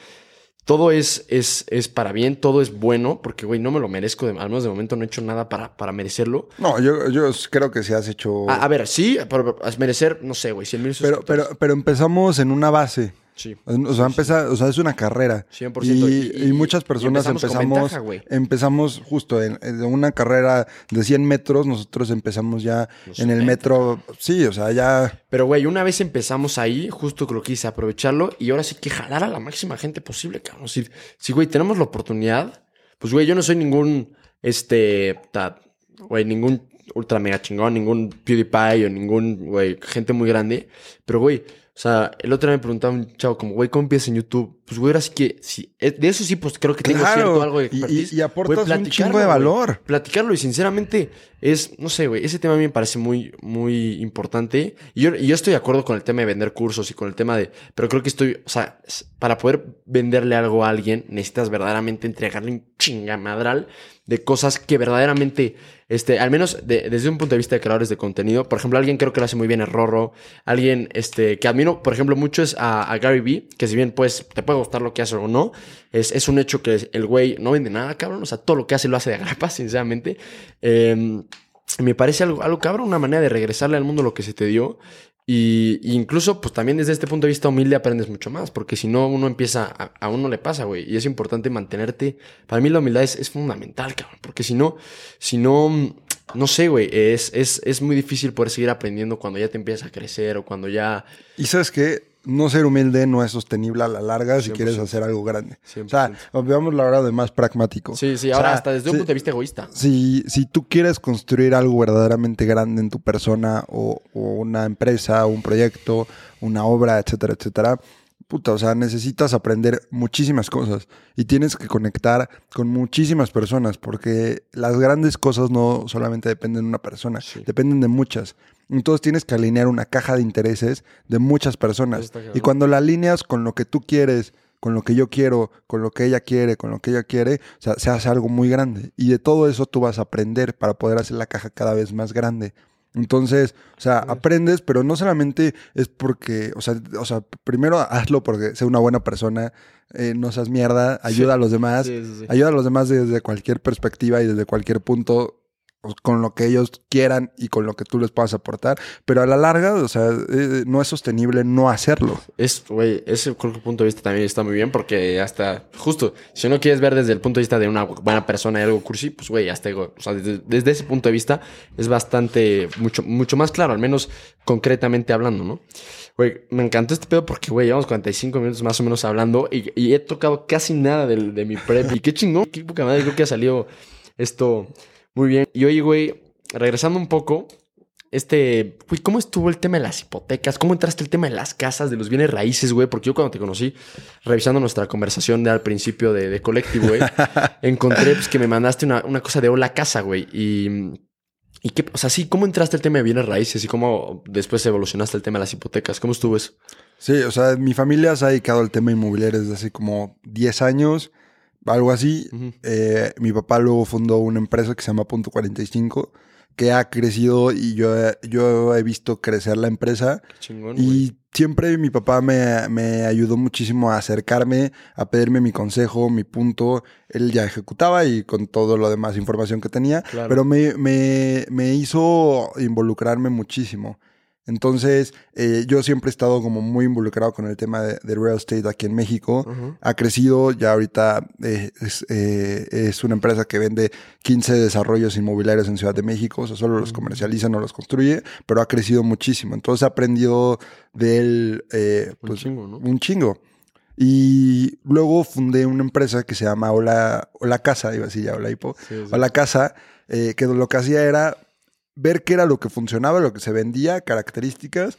todo es, es, es para bien, todo es bueno, porque, güey, no me lo merezco, al menos de momento no he hecho nada para, para merecerlo. No, yo, yo creo que sí has hecho... A, ver, sí, pero merecer, no sé, güey, 100 mil pero, pero, pero empezamos en una base. Sí. O sea, empezar, o sea, es una carrera. 100%. Y, y, muchas personas empezamos, empezamos, justo en, una carrera de 100 metros, nosotros empezamos ya en el metro. Sí, o sea, ya. Pero, güey, una vez empezamos ahí, justo que lo quise aprovecharlo y ahora sí que jalar a la máxima gente posible, cabrón. Si, si güey, tenemos la oportunidad, pues, güey, yo no soy ningún, este, güey, ningún ultra mega chingón, ningún PewDiePie o ningún, güey, gente muy grande. Pero, güey, o sea, el otro día me preguntaba un chavo como, güey, ¿cómo empiezas en YouTube? Pues, güey, ahora sí que, sí, eh, de eso sí, pues creo que tengo cierto algo de expertise. Y, y aportas un chingo de valor. platicarlo y sinceramente es, no sé, güey, ese tema a mí me parece muy, muy importante. Y yo, y yo estoy de acuerdo con el tema de vender cursos y con el tema de, pero creo que estoy, o sea, para poder venderle algo a alguien, necesitas verdaderamente entregarle un chingamadral de cosas que verdaderamente este, al menos desde un punto de vista de creadores de contenido. Por ejemplo, alguien creo que lo hace muy bien es Rorro. Alguien este, que admiro, por ejemplo, mucho es a, Gary Vee, que si bien pues te puede gustar lo que hace o no, es, es un hecho que el güey no vende nada, cabrón. O sea, todo lo que hace lo hace de agrapa, sinceramente. Em, me parece algo, algo cabrón, una manera de regresarle al mundo lo que se te dio. Y, incluso, pues también desde este punto de vista humilde aprendes mucho más, porque si no, uno empieza, a, uno le pasa, güey. Y es importante mantenerte. Para mí la humildad es, es fundamental, cabrón, porque si no, si no, no sé, güey, es, es, es muy difícil poder seguir aprendiendo cuando ya te empiezas a crecer o cuando ya... Y sabes qué, no ser humilde no es sostenible a la larga si quieres hacer algo grande. O sea, veamos la hora de más pragmático. Sí, sí, ahora hasta desde un punto de vista egoísta. Si, si tú quieres construir algo verdaderamente grande en tu persona o, o una empresa, un proyecto, una obra, etcétera, etcétera, puta, o sea, necesitas aprender muchísimas cosas y tienes que conectar con muchísimas personas porque las grandes cosas no solamente dependen de una persona, dependen de muchas. Entonces tienes que alinear una caja de intereses de muchas personas. Y cuando la alineas con lo que tú quieres, con lo que yo quiero, con lo que ella quiere, con lo que ella quiere, o sea, se hace algo muy grande. Y de todo eso tú vas a aprender para poder hacer la caja cada vez más grande. Entonces, o sea, aprendes, pero no solamente es porque, o sea, o sea primero hazlo porque sea una buena persona, eh, no seas mierda, ayuda a los demás, ayuda a los demás desde cualquier perspectiva y desde cualquier punto con lo que ellos quieran y con lo que tú les puedas aportar, pero a la larga, o sea, eh, no es sostenible no hacerlo. Es, güey, ese punto de vista también está muy bien porque hasta, justo, si no quieres ver desde el punto de vista de una buena persona y algo cursi, pues, güey, hasta, o sea, desde, ese punto de vista es bastante, mucho, mucho más claro, al menos concretamente hablando, ¿no? Güey, me encantó este pedo porque, güey, llevamos 45 minutos más o menos hablando y, he tocado casi nada de, de mi prep y qué chingón, qué poca madre, creo que ha salido esto muy bien. Y oye, güey, regresando un poco, este, güey, ¿cómo estuvo el tema de las hipotecas? ¿Cómo entraste el tema de las casas, de los bienes raíces, güey? Porque yo cuando te conocí, revisando nuestra conversación de al principio de, de Collective, güey, encontré pues, que me mandaste una, una cosa de hola casa, güey. Y, y qué, o sea, sí, ¿cómo entraste el tema de bienes raíces y cómo después evolucionaste el tema de las hipotecas? ¿Cómo estuvo eso? Sí, o sea, mi familia se ha dedicado al tema inmobiliario desde hace como 10 años, algo así. Eh, mi papá luego fundó una empresa que se llama Punto 45, que ha crecido y yo, he- yo he visto crecer la empresa. Qué chingón. Y siempre mi papá me, me ayudó muchísimo a acercarme, a pedirme mi consejo, mi punto. Él ya ejecutaba y con todo lo demás información que tenía, Claro. pero me, me, me hizo involucrarme muchísimo. Entonces, eh, yo siempre he estado como muy involucrado con el tema de, de real estate aquí en México. Ha crecido, ya ahorita eh, es, eh, es una empresa que vende 15 desarrollos inmobiliarios en Ciudad de México, o sea, solo los comercializa, no los construye, pero ha crecido muchísimo. Entonces he aprendido de él eh, Un pues, chingo, ¿no? un chingo. Y luego fundé una empresa que se llama Hola, Hola Casa, iba a decir ya Hola Hipo, Sí, sí. Hola Casa, eh, que lo que hacía era ver qué era lo que funcionaba, lo que se vendía, características,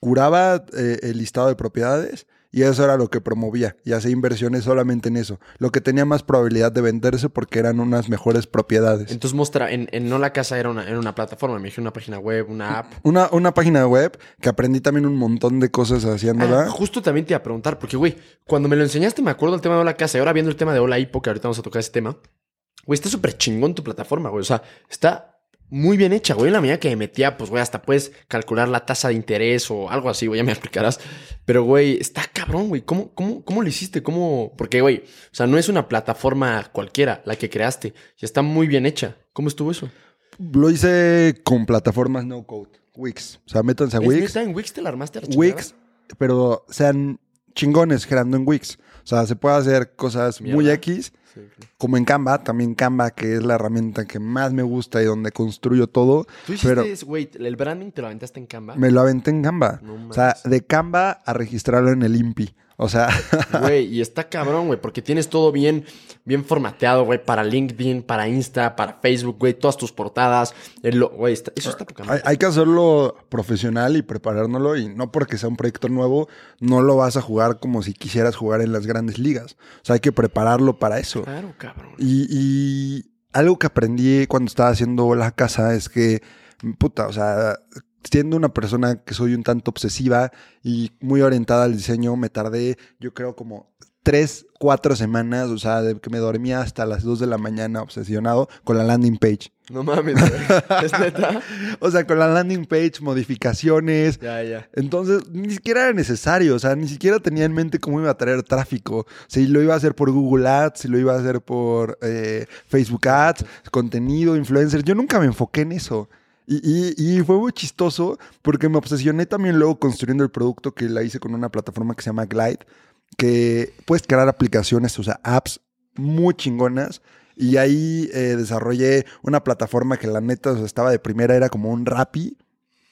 curaba eh, el listado de propiedades y eso era lo que promovía y hacía inversiones solamente en eso, lo que tenía más probabilidad de venderse porque eran unas mejores propiedades. Entonces muestra, en, en No La Casa era una, era una plataforma, me dije una página web, una app. Una, una página web que aprendí también un montón de cosas haciéndola. Ah, justo también te iba a preguntar, porque, güey, cuando me lo enseñaste me acuerdo del tema de Hola Casa y ahora viendo el tema de Hola Hipo, que ahorita vamos a tocar ese tema, güey, está súper chingón tu plataforma, güey. O sea, está muy bien hecha, güey. La medida que me metía, pues, güey, hasta puedes calcular la tasa de interés o algo así, güey, ya me explicarás. Pero, güey, está cabrón, güey. ¿Cómo, cómo, ¿Cómo lo hiciste? ¿Cómo? Porque, güey, o sea, no es una plataforma cualquiera la que creaste y está muy bien hecha. ¿Cómo estuvo eso? Lo hice con plataformas no code, Wix. O sea, métanse a ¿Es Wix. en Wix te la armaste la? Wix, pero sean chingones creando en Wix. O sea, se puede hacer cosas muy. X, Sí, claro. como en Canva, también Canva, que es la herramienta que más me gusta y donde construyo todo. Tú hiciste, güey, el branding te lo aventaste en Canva. me lo aventé en Canva. No o sea, de Canva a registrarlo en el INPI. O sea, Güey, y está cabrón, güey, porque tienes todo bien, bien formateado, güey, para LinkedIn, para Insta, para Facebook, güey, todas tus portadas. el Güey, está- eso está poca hay, hay que hacerlo profesional y preparárnoslo. Y no porque sea un proyecto nuevo, no lo vas a jugar como si quisieras jugar en las grandes ligas. O sea, hay que prepararlo para eso. Claro, cabrón. Y, y algo que aprendí cuando estaba haciendo la casa es que, puta, o sea, siendo una persona que soy un tanto obsesiva y muy orientada al diseño, me tardé, yo creo, como tres, cuatro semanas, o sea, de que me dormía hasta las dos de la mañana obsesionado con la landing page. No mames. ¿Es neta? O sea, con la landing page, modificaciones, Ya, ya. entonces, ni siquiera era necesario, o sea, ni siquiera tenía en mente cómo iba a traer tráfico. Si lo iba a hacer por Google Ads, si lo iba a hacer por eh, Facebook Ads, contenido, influencers, yo nunca me enfoqué en eso. Y, fue muy chistoso porque me obsesioné también luego construyendo el producto que la hice con una plataforma que se llama Glide, que puedes crear aplicaciones, o sea, apps muy chingonas. Y ahí eh, desarrollé una plataforma que la neta estaba de primera, era como un Rappi,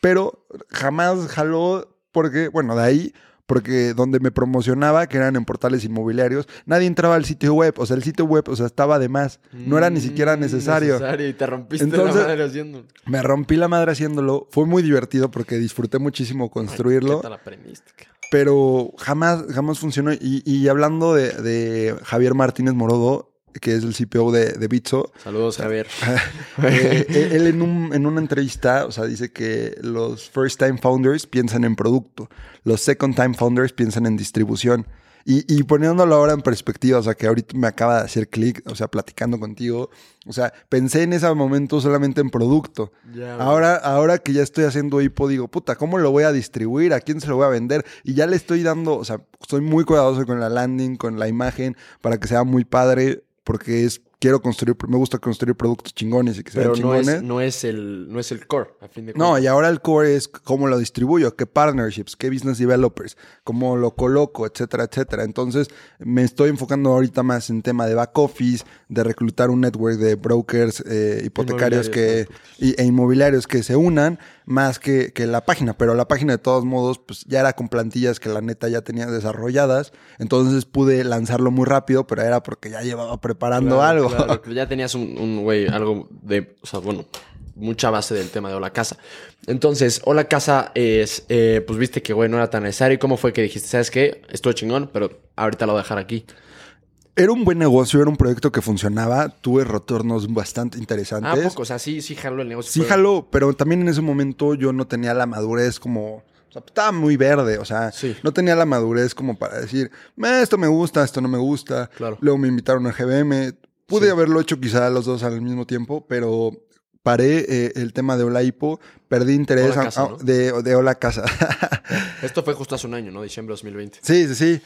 pero jamás jaló porque, bueno, de ahí, porque donde me promocionaba, que eran en portales inmobiliarios, nadie entraba al sitio web, o sea, el sitio web, o sea, estaba de más, no era ni siquiera Mm, necesario. Y te rompiste Entonces- la madre haciendo. Me rompí la madre haciéndolo, fue muy divertido porque disfruté muchísimo construirlo, ¿Qué tal aprendiste, pero jamás, jamás funcionó. Y, y hablando de, de Javier Martínez Morodo, que es el CPO de, de Bitso, Saludos, Javier. Eh, él en, un- en una entrevista, o sea, dice que los first time founders piensan en producto, los second time founders piensan en distribución. Y, y poniéndolo ahora en perspectiva, o sea, que ahorita me acaba de hacer clic, o sea, platicando contigo, o sea, pensé en ese momento solamente en producto. Ahora, ahora que ya estoy haciendo hipo, digo, puta, ¿cómo lo voy a distribuir? ¿A quién se lo voy a vender? Y ya le estoy dando, o sea, soy muy cuidadoso con la landing, con la imagen, para que sea muy padre, porque es, quiero construir, me gusta construir productos chingones y que sean Pero no chingones. es, no, es el, no es el core, a fin de No, cuentas. y ahora el core es cómo lo distribuyo, qué partnerships, qué business developers, cómo lo coloco, etcétera, etcétera. Entonces, me estoy enfocando ahorita más en tema de back office, de reclutar un network de brokers eh, hipotecarios que, y- e inmobiliarios que se unan, más que, que la página. Pero la página, de todos modos, pues ya era con plantillas que la neta ya tenía desarrolladas. Entonces pude lanzarlo muy rápido, pero era porque ya llevaba preparando Claro, algo. claro, pero ya tenías un, un, güey, algo de, o sea, bueno, mucha base del tema de Hola Casa. Entonces, Hola Casa es, eh, pues viste que, güey, no era tan necesario. ¿Cómo fue que dijiste, sabes qué? Estoy chingón, pero ahorita lo voy a dejar aquí. Era un buen negocio, era un proyecto que funcionaba. Tuve retornos bastante interesantes. Ah, poco, o sea, sí, sí jaló el negocio. Sí, pero- jaló, pero también en ese momento yo no tenía la madurez como. O sea, estaba muy verde, o sea, Sí. no tenía la madurez como para decir, "Eh, esto me gusta, esto no me gusta. Claro. Luego me invitaron a GBM. Pude Sí. haberlo hecho quizá los dos al mismo tiempo, pero paré eh, el tema de Hola Hipo, perdí interés Hola a- Casa, a- ¿no? de, de Hola Casa. Esto fue justo hace un año, ¿no? Diciembre de 2020. sí, sí, sí.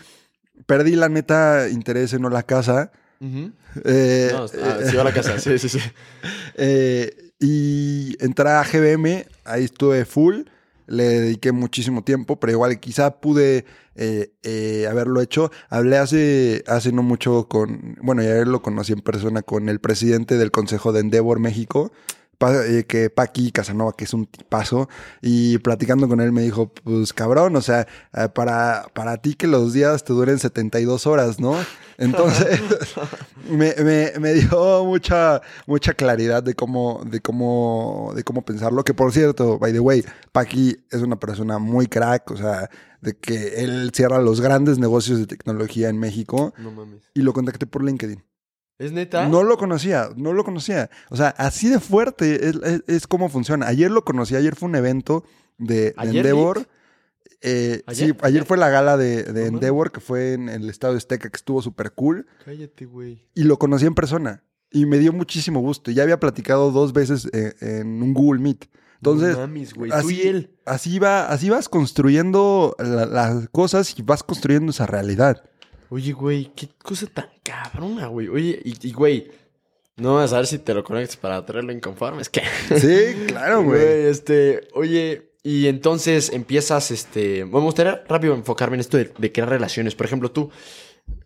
Perdí la neta interés en Hola Casa. Eh, No, ah, sí, Hola Casa, sí, sí, sí. Eh, y entré a GBM, ahí estuve full, le dediqué muchísimo tiempo, pero igual quizá pude eh, haberlo hecho. Hablé hace, hace no mucho con, bueno, ya lo conocí en persona con el presidente del Consejo de Endeavor México, que Paqui Casanova, que es un tipazo, y platicando con él me dijo, pues cabrón, o sea, eh, para, para ti que los días te duren 72 horas, ¿no? Entonces, me, me- me dio mucha, mucha claridad de cómo, de cómo, de cómo pensarlo. Que por cierto, by the way, Paqui es una persona muy crack, o sea, de que él cierra los grandes negocios de tecnología en México No mames. y lo contacté por LinkedIn. ¿Es neta? No lo conocía, no lo conocía. O sea, así de fuerte es, es- es cómo funciona. Ayer lo conocí, ayer fue un evento de, de ¿Ayer, Endeavor. Eh, ¿Ayer? Sí, ayer fue la gala de, Endeavor, que fue en el estado de Azteca, que estuvo súper cool. Cállate, güey. Y lo conocí en persona. Y me dio muchísimo gusto. Ya había platicado dos veces eh, en un Google Meet. Entonces, No mames, güey. Tú así, y él. así, va, así vas construyendo la- las cosas y vas construyendo esa realidad. Oye, güey, qué cosa tan cabrona, güey. Oye, y, y, güey, no vas a ver si te lo conectas para traerlo inconforme. Es que. Sí, claro, güey. Este, oye, y entonces empiezas, este. Me gustaría rápido enfocarme en esto de, de crear relaciones. Por ejemplo, tú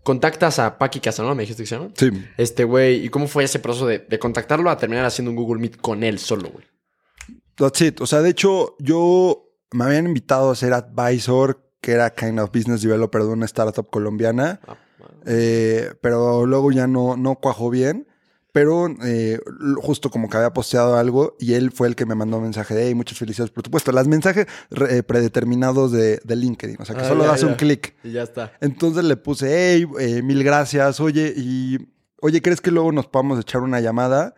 contactas a Paqui Casanova, me dijiste que se llama. Sí. Este, güey, ¿y cómo fue ese proceso de, de contactarlo a terminar haciendo un Google Meet con él solo, güey? That's it. O sea, de hecho, yo me habían invitado a ser advisor, que era kind of business developer de una startup colombiana. Ah, Eh, pero luego ya no, no cuajó bien. Pero eh, justo como que había posteado algo y él fue el que me mandó un mensaje de hey, muchas felicidades por tu puesto. Las mensajes eh, predeterminados de, de LinkedIn. O sea, que Ah, solo ya, das ya. un clic. Y ya está. Entonces le puse, hey, mil gracias. Oye, y oye, ¿crees que luego nos podamos echar una llamada?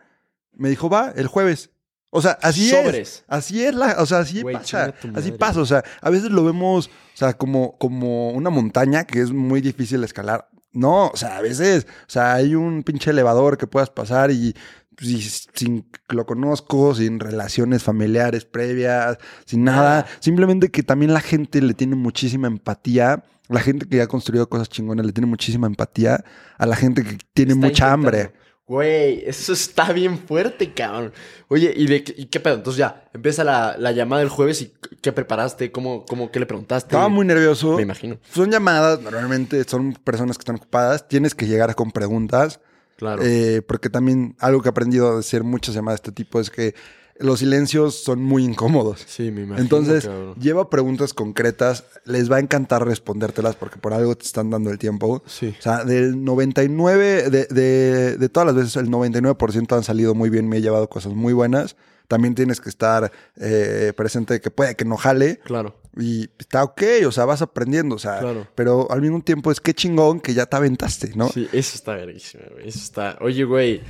Me dijo, va, el jueves. O sea, así es. Así es la, o sea, así pasa. Así pasa. O sea, a veces lo vemos, o sea, como, como una montaña que es muy difícil escalar. No, o sea, a veces, o sea, hay un pinche elevador que puedas pasar y, pues, sin lo conozco, sin relaciones familiares previas, sin nada. Simplemente que también la gente le tiene muchísima empatía. La gente que ya ha construido cosas chingonas le tiene muchísima empatía a la gente que tiene Está mucha intentando. hambre. Güey, eso está bien fuerte, cabrón. Oye, ¿y, de, qué- y qué pedo? Entonces ya, empieza la, la llamada el jueves y ¿qué preparaste? ¿Cómo, cómo, qué le preguntaste? Estaba muy nervioso. Me imagino. Son llamadas, normalmente son personas que están ocupadas. Tienes que llegar con preguntas. Claro. eh, porque también algo que he aprendido de hacer muchas llamadas de este tipo es que los silencios son muy incómodos. sí, me imagino. Entonces, cabrón. lleva preguntas concretas. Les va a encantar respondértelas porque por algo te están dando el tiempo. Sí. O sea, del 99, de, de, de todas las veces, el 99% han salido muy bien. Me he llevado cosas muy buenas. También tienes que estar eh, presente de que puede que no jale. Claro. Y está ok, o sea, vas aprendiendo, o sea, Claro. pero al mismo tiempo es que chingón que ya te aventaste, ¿no? Sí, eso está verguísimo, güey. Eso está. Oye, güey.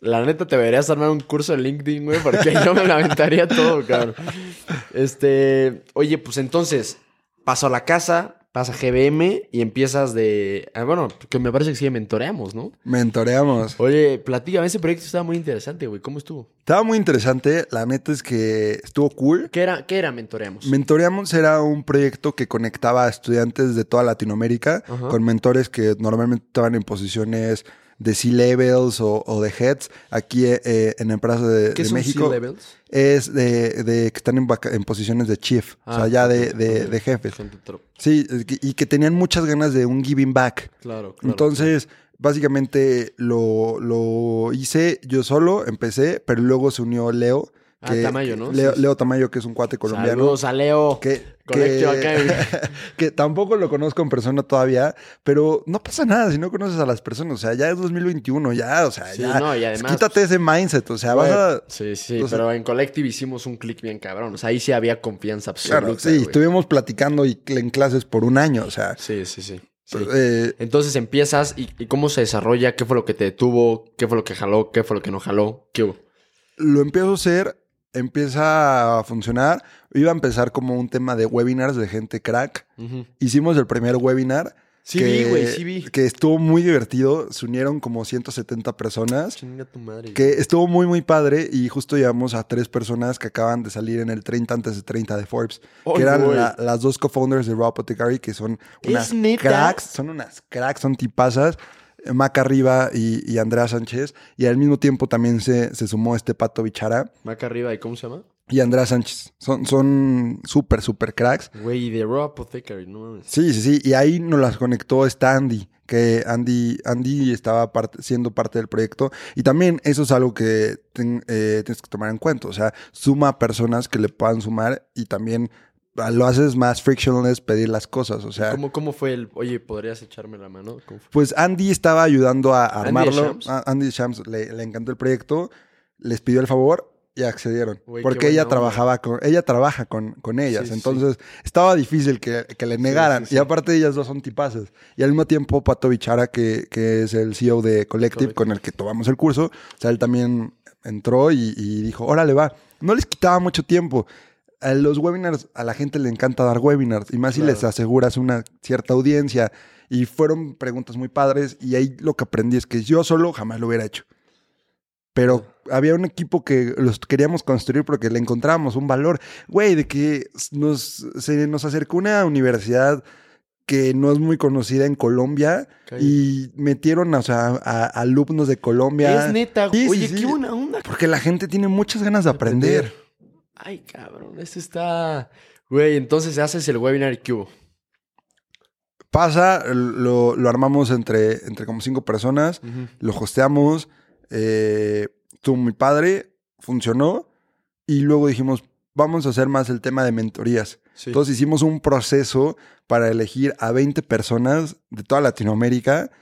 La neta te deberías armar un curso en LinkedIn, güey, porque yo me lamentaría todo, cabrón. Este. Oye, pues entonces, paso a la casa, pasa a GBM y empiezas de. ah, bueno, que me parece que sí mentoreamos, ¿no? Mentoreamos. Oye, platícame, ese proyecto estaba muy interesante, güey. ¿Cómo estuvo? Estaba muy interesante, la neta es que estuvo cool. ¿Qué era, qué era mentoreamos? Mentoreamos era un proyecto que conectaba a estudiantes de toda Latinoamérica Ajá. con mentores que normalmente estaban en posiciones de C-levels o, o de heads aquí eh, en empresas de, ¿Qué de son México. C-levels? Es de, de que están en, en posiciones de chief, o sea, ya de, de- jefes. Sí, que- y que tenían muchas ganas de un giving back. Claro, claro. Entonces, básicamente lo, lo hice yo solo, empecé, pero luego se unió Leo, Ah, Tamayo, ¿no? Leo, Tamayo, que es un cuate colombiano. Saludos a Leo. Que, que- que tampoco lo conozco en persona todavía, pero no pasa nada si no conoces a las personas. O sea, ya es 2021, ya, o sea, Sí, ya. no, y además, Quítate ese mindset, o sea, vas a. Sí, sí, pero en Collective hicimos un clic bien cabrón. O sea, ahí sí había confianza absoluta. Claro, sí, güey. estuvimos platicando y en clases por un año, o sea. Sí, sí, sí. sí. eh, Entonces empiezas y, y cómo se desarrolla, qué fue lo que te detuvo, qué fue lo que jaló, qué fue lo que no jaló, qué hubo. lo empiezo a hacer, empieza a funcionar. Iba a empezar como un tema de webinars de gente crack. Hicimos el primer webinar. Sí que, vi, güey, sí vi. Que estuvo muy divertido. Se unieron como 170 personas. Chinga tu madre. Que estuvo muy, muy padre. Y justo llevamos a tres personas que acaban de salir en el 30 antes de 30 de Forbes. Ay, que eran la- las dos co-founders de Raw Apothecary, que son ¿Es unas cracks. Son unas cracks, son tipazas. Maca Riva y, y Andrea Sánchez. Y al mismo tiempo también se, se sumó este Pato Bichara Acá arriba, ¿y cómo se llama? y Andrea Sánchez. Son, son súper, súper cracks. Güey, de Raw Apothecary, no mames. Sí, sí, sí. Y ahí nos las conectó esta Andy, que Andy, Andy estaba parte- siendo parte del proyecto. Y también eso es algo que ten- eh, tienes que tomar en cuenta. O sea, suma personas que le puedan sumar y también lo haces más frictionless pedir las cosas. O sea, ¿Cómo, ¿Cómo fue el, oye, podrías echarme la mano? Pues Andy estaba ayudando a ¿Andy armarlo. Shams? A- Andy Shams le, le encantó el proyecto, les pidió el favor y accedieron. Qué porque ella onda. trabajaba con, ella trabaja con, con ellas. Sí, sí, entonces estaba difícil que, que le negaran. sí, sí. Y aparte ellas dos son tipazas. Y al mismo tiempo Pato Bichara, que, que es el CEO de Collective, Collective. con el que tomamos el curso, o sea, él también entró y, y dijo, órale va. No les quitaba mucho tiempo. A los webinars, a la gente le encanta dar webinars. Y más si les aseguras una cierta audiencia. Y fueron preguntas muy padres. Y ahí lo que aprendí es que yo solo jamás lo hubiera hecho. Pero había un equipo que los queríamos construir porque le encontrábamos un valor. Güey, de que nos, se nos acercó una universidad que no es muy conocida en Colombia y metieron o sea, a, a alumnos de Colombia. Es neta, Sí, sí, oye, sí. qué buena onda. Porque la gente tiene muchas ganas de aprender. Ay, cabrón, esto está... Güey, entonces haces el webinar y qué hubo. Pasa, lo, lo armamos entre, entre como cinco personas, lo hosteamos, eh, estuvo muy padre, funcionó y luego dijimos, vamos a hacer más el tema de mentorías. Sí. Entonces hicimos un proceso para elegir a 20 personas de toda Latinoamérica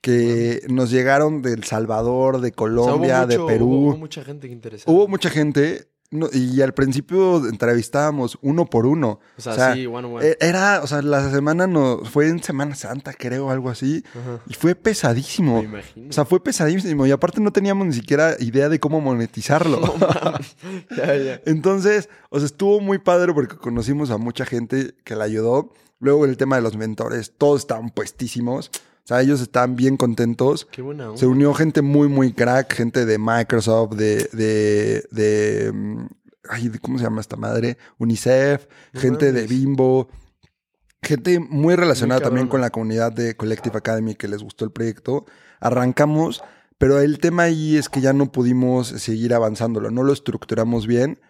que nos llegaron de El Salvador, de O sea, Colombia, mucho- de Perú. Hubo, hubo mucha gente que interesaba. Hubo mucha gente no, y al principio entrevistábamos uno por uno. O sea, o sea, sí, one on one. Eh, Era, o sea, la semana no, fue en Semana Santa, creo, algo así. Ajá. Y fue pesadísimo. Me imagino. O sea, fue pesadísimo. Y aparte no teníamos ni siquiera idea de cómo monetizarlo. No mames. ya, ya. Entonces, o sea, estuvo muy padre porque conocimos a mucha gente que la ayudó. Luego el tema de los mentores, todos estaban puestísimos. O sea, ellos estaban bien contentos. Qué buena onda. Se unió gente muy, muy crack, gente de Microsoft, de, de, de, mm, ay, ¿cómo se llama esta madre? UNICEF, No gente de. Bimbo, gente muy relacionada Muy también con la comunidad de Collective Academy que les gustó el proyecto. Arrancamos, pero el tema ahí es que ya no pudimos seguir avanzándolo, no lo estructuramos bien.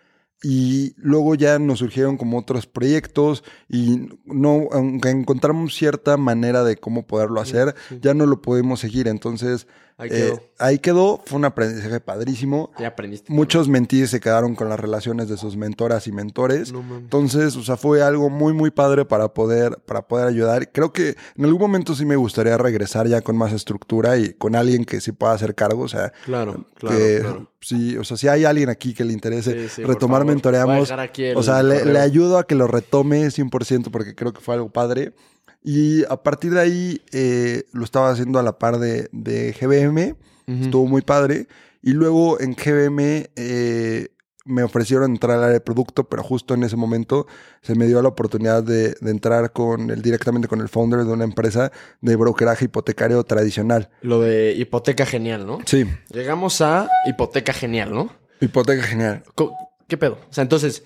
Y luego ya nos surgieron como otros proyectos y no, aunque encontramos cierta manera de cómo poderlo hacer, sí. ya no lo podemos seguir. Entonces, Ahí eh, quedó. ahí quedó. Fue un aprendizaje padrísimo. Ya aprendiste. Muchos mentis se quedaron con las relaciones de sus mentoras y mentores. No. Entonces, o sea, fue algo muy, muy padre para poder, para poder ayudar. Creo que en algún momento sí me gustaría regresar ya con más estructura y con alguien que sí pueda hacer cargo. O sea, Claro, claro, que claro. sí, o sea, si hay alguien aquí que le interese Sí, sí, por retomar mentoreamos. O sea, le ayudo a que lo retome 100% porque creo que fue algo padre. Y a partir de ahí eh, lo estaba haciendo a la par de, de GBM. Estuvo muy padre. Y luego en GBM eh, me ofrecieron entrar al área de producto, pero justo en ese momento se me dio la oportunidad de, de entrar con el, directamente con el founder de una empresa de brokeraje hipotecario tradicional. Lo de hipoteca genial, ¿no? Sí, Llegamos a hipoteca genial, ¿no? hipoteca genial. ¿Qué pedo? O sea, entonces,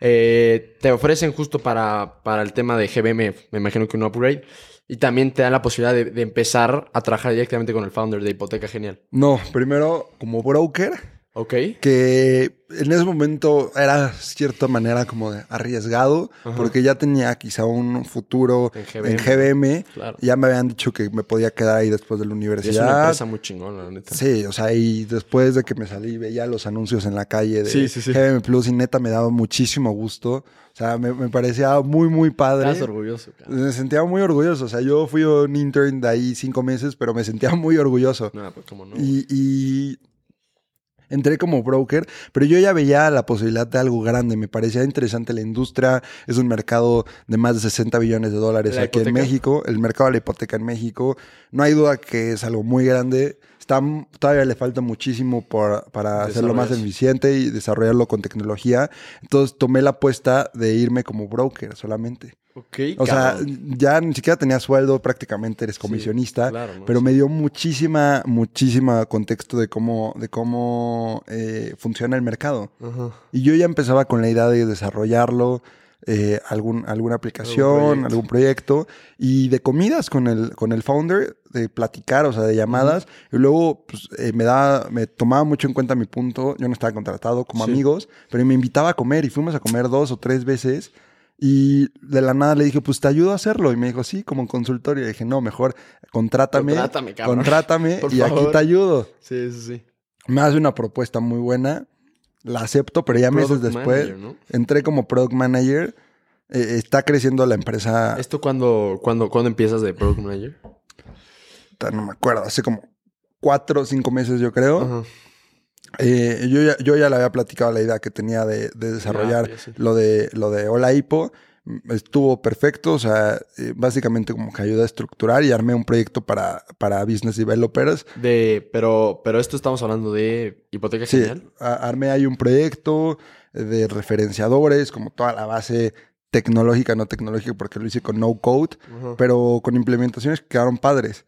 eh, te ofrecen justo para, para el tema de GBM, me imagino que un upgrade, y también te dan la posibilidad de, de empezar a trabajar directamente con el founder de Hipoteca Genial. No, primero como broker. Ok, que en ese momento era cierta manera como de arriesgado, Ajá. porque ya tenía quizá un futuro En en GBM. Claro. Ya me habían dicho que me podía quedar ahí después de la Y es una universidad. empresa muy chingona, la neta. Sí, o sea, y después de que me salí, veía los anuncios en la calle de Sí, sí, sí. GBM Plus y neta me daba muchísimo gusto. O sea, me, me parecía muy, muy padre. Estás orgulloso, cara. Me sentía muy orgulloso. O sea, yo fui un intern de ahí cinco meses, pero me sentía muy orgulloso. No, pues cómo no. Y, y entré como broker, pero yo ya veía la posibilidad de algo grande. Me parecía interesante la industria. Es un mercado de más de 60 billones de dólares ¿La aquí en? México. El mercado de la hipoteca en México. No hay duda que es algo muy grande. Está, todavía le falta muchísimo por- para hacerlo más eficiente y desarrollarlo con tecnología. Entonces tomé la apuesta de irme como broker solamente. O sea, ya ni siquiera tenía sueldo, prácticamente eres Sí, comisionista, claro, ¿no? pero Sí. me dio muchísima, muchísima contexto de cómo, de cómo eh, funciona el mercado. Ajá. Y yo ya empezaba con la idea de desarrollarlo, eh, algún, alguna aplicación, proyecto. algún proyecto, y de comidas con el, con el founder, de platicar, o sea, de llamadas, y luego pues, eh, me daba, me tomaba mucho en cuenta mi punto, yo no estaba contratado como Sí. amigos, pero me invitaba a comer y fuimos a comer dos o tres veces. Y de la nada le dije, pues te ayudo a hacerlo. Y me dijo, sí, como consultorio. Y dije, no, mejor contrátame. Contrátame, cabrón. Contrátame Por y aquí te ayudo. Sí, sí, sí. Me hace una propuesta muy buena. La acepto, pero ya meses Product después manager, ¿no? entré como product manager. Eh, está creciendo la empresa. ¿Esto cuándo, cuándo, cuándo empiezas de Product Manager? No me acuerdo, hace como cuatro o cinco meses, yo creo. Ajá. Eh, yo, ya, yo ya le había platicado la idea que tenía de, de desarrollar lo de lo de Hola Hipo. Mm, Estuvo perfecto, o sea, eh, básicamente como que ayudé a estructurar y armé un proyecto para, para business developers. De, pero, pero esto estamos hablando de hipoteca Sí, genial. armé ahí un proyecto de referenciadores, como toda la base tecnológica, no tecnológica, porque lo hice con no code, pero con implementaciones que quedaron padres.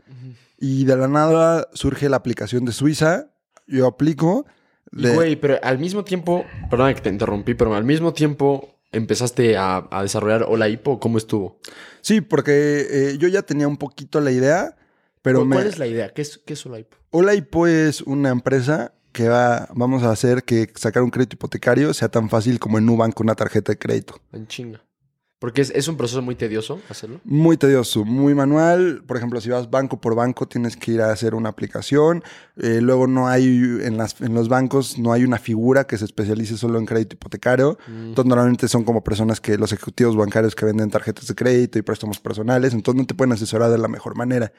Y de la nada surge la aplicación de Suiza, yo aplico. De- güey, pero al mismo tiempo, perdón que te interrumpí, pero al mismo tiempo empezaste a, a desarrollar Hola Hipo. ¿Cómo estuvo? Sí, porque eh, yo ya tenía un poquito la idea, pero ¿Cuál, me... cuál es la idea? ¿Qué es, qué es Hola Hipo? Hola Hipo es una empresa que va, vamos a hacer que sacar un crédito hipotecario sea tan fácil como en Nubank con una tarjeta de crédito. En chinga. Porque es, es un proceso muy tedioso hacerlo. Muy tedioso, muy manual. Por ejemplo, si vas banco por banco, tienes que ir a hacer una aplicación. Eh, luego no hay, en, las, en los bancos no hay una figura que se especialice solo en crédito hipotecario. Mm. Entonces, normalmente son como personas que, los ejecutivos bancarios que venden tarjetas de crédito y préstamos personales. Entonces, no te pueden asesorar de la mejor manera.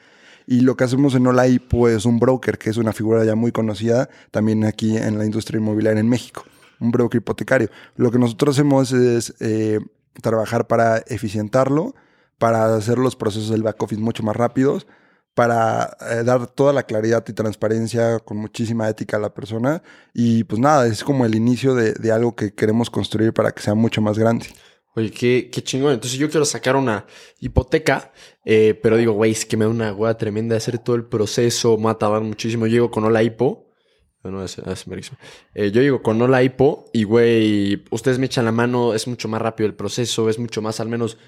Y lo que hacemos en Hola Hipo es un broker, que es una figura ya muy conocida también aquí en la industria inmobiliaria en México. Un broker hipotecario. Lo que nosotros hacemos es eh, trabajar para eficientarlo, para hacer los procesos del back office mucho más rápidos, para eh, dar toda la claridad y transparencia con muchísima ética a la persona. Y pues nada, es como el inicio de, de algo que queremos construir para que sea mucho más grande. Oye, qué, qué chingón. Entonces yo quiero sacar una hipoteca, eh, pero digo, güey, es que me da una hueá tremenda hacer todo el proceso, me va muchísimo. Llego con Hola Hipo. No, es. Eh, yo llego con Hola Hipo y, güey, ustedes me echan la mano, es mucho más rápido el proceso, es mucho más, al menos...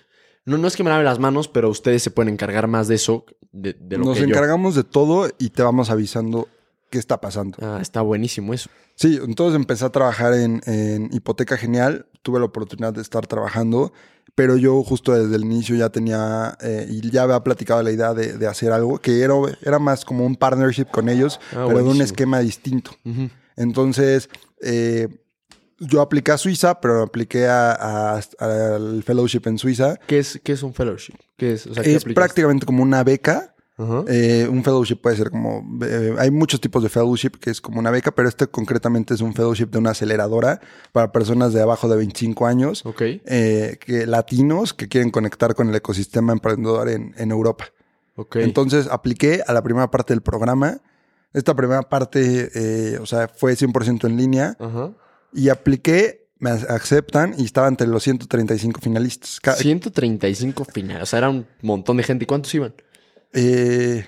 No, no es que me lave las manos, pero ustedes se pueden encargar más de eso, de, de lo Nos que yo. encargamos de todo y te vamos avisando qué está pasando. Ah, está buenísimo eso. Sí, entonces empecé a trabajar en, en Hipoteca Genial. Tuve la oportunidad de estar trabajando, pero yo justo desde el inicio ya tenía eh, y ya había platicado la idea de, de hacer algo que era, era más como un partnership con ellos, Ah, pero de un esquema distinto. Entonces, eh, yo apliqué a Suiza, pero apliqué al fellowship en Suiza. ¿Qué, es, ¿Qué es un fellowship? ¿Qué es? O sea, ¿qué Es prácticamente como una beca. Ajá. Eh, un fellowship puede ser como... eh, hay muchos tipos de fellowship que es como una beca, pero este concretamente es un fellowship de una aceleradora para personas de abajo de 25 años, Ok. eh, que, latinos que quieren conectar con el ecosistema emprendedor en, en Europa. Entonces apliqué a la primera parte del programa. Esta primera parte, eh, o sea, fue 100% en línea Ajá. y apliqué, me aceptan y estaba entre los 135 finalistas. Ca- 135 finales. O sea, era un montón de gente. ¿Y cuántos iban? Eh,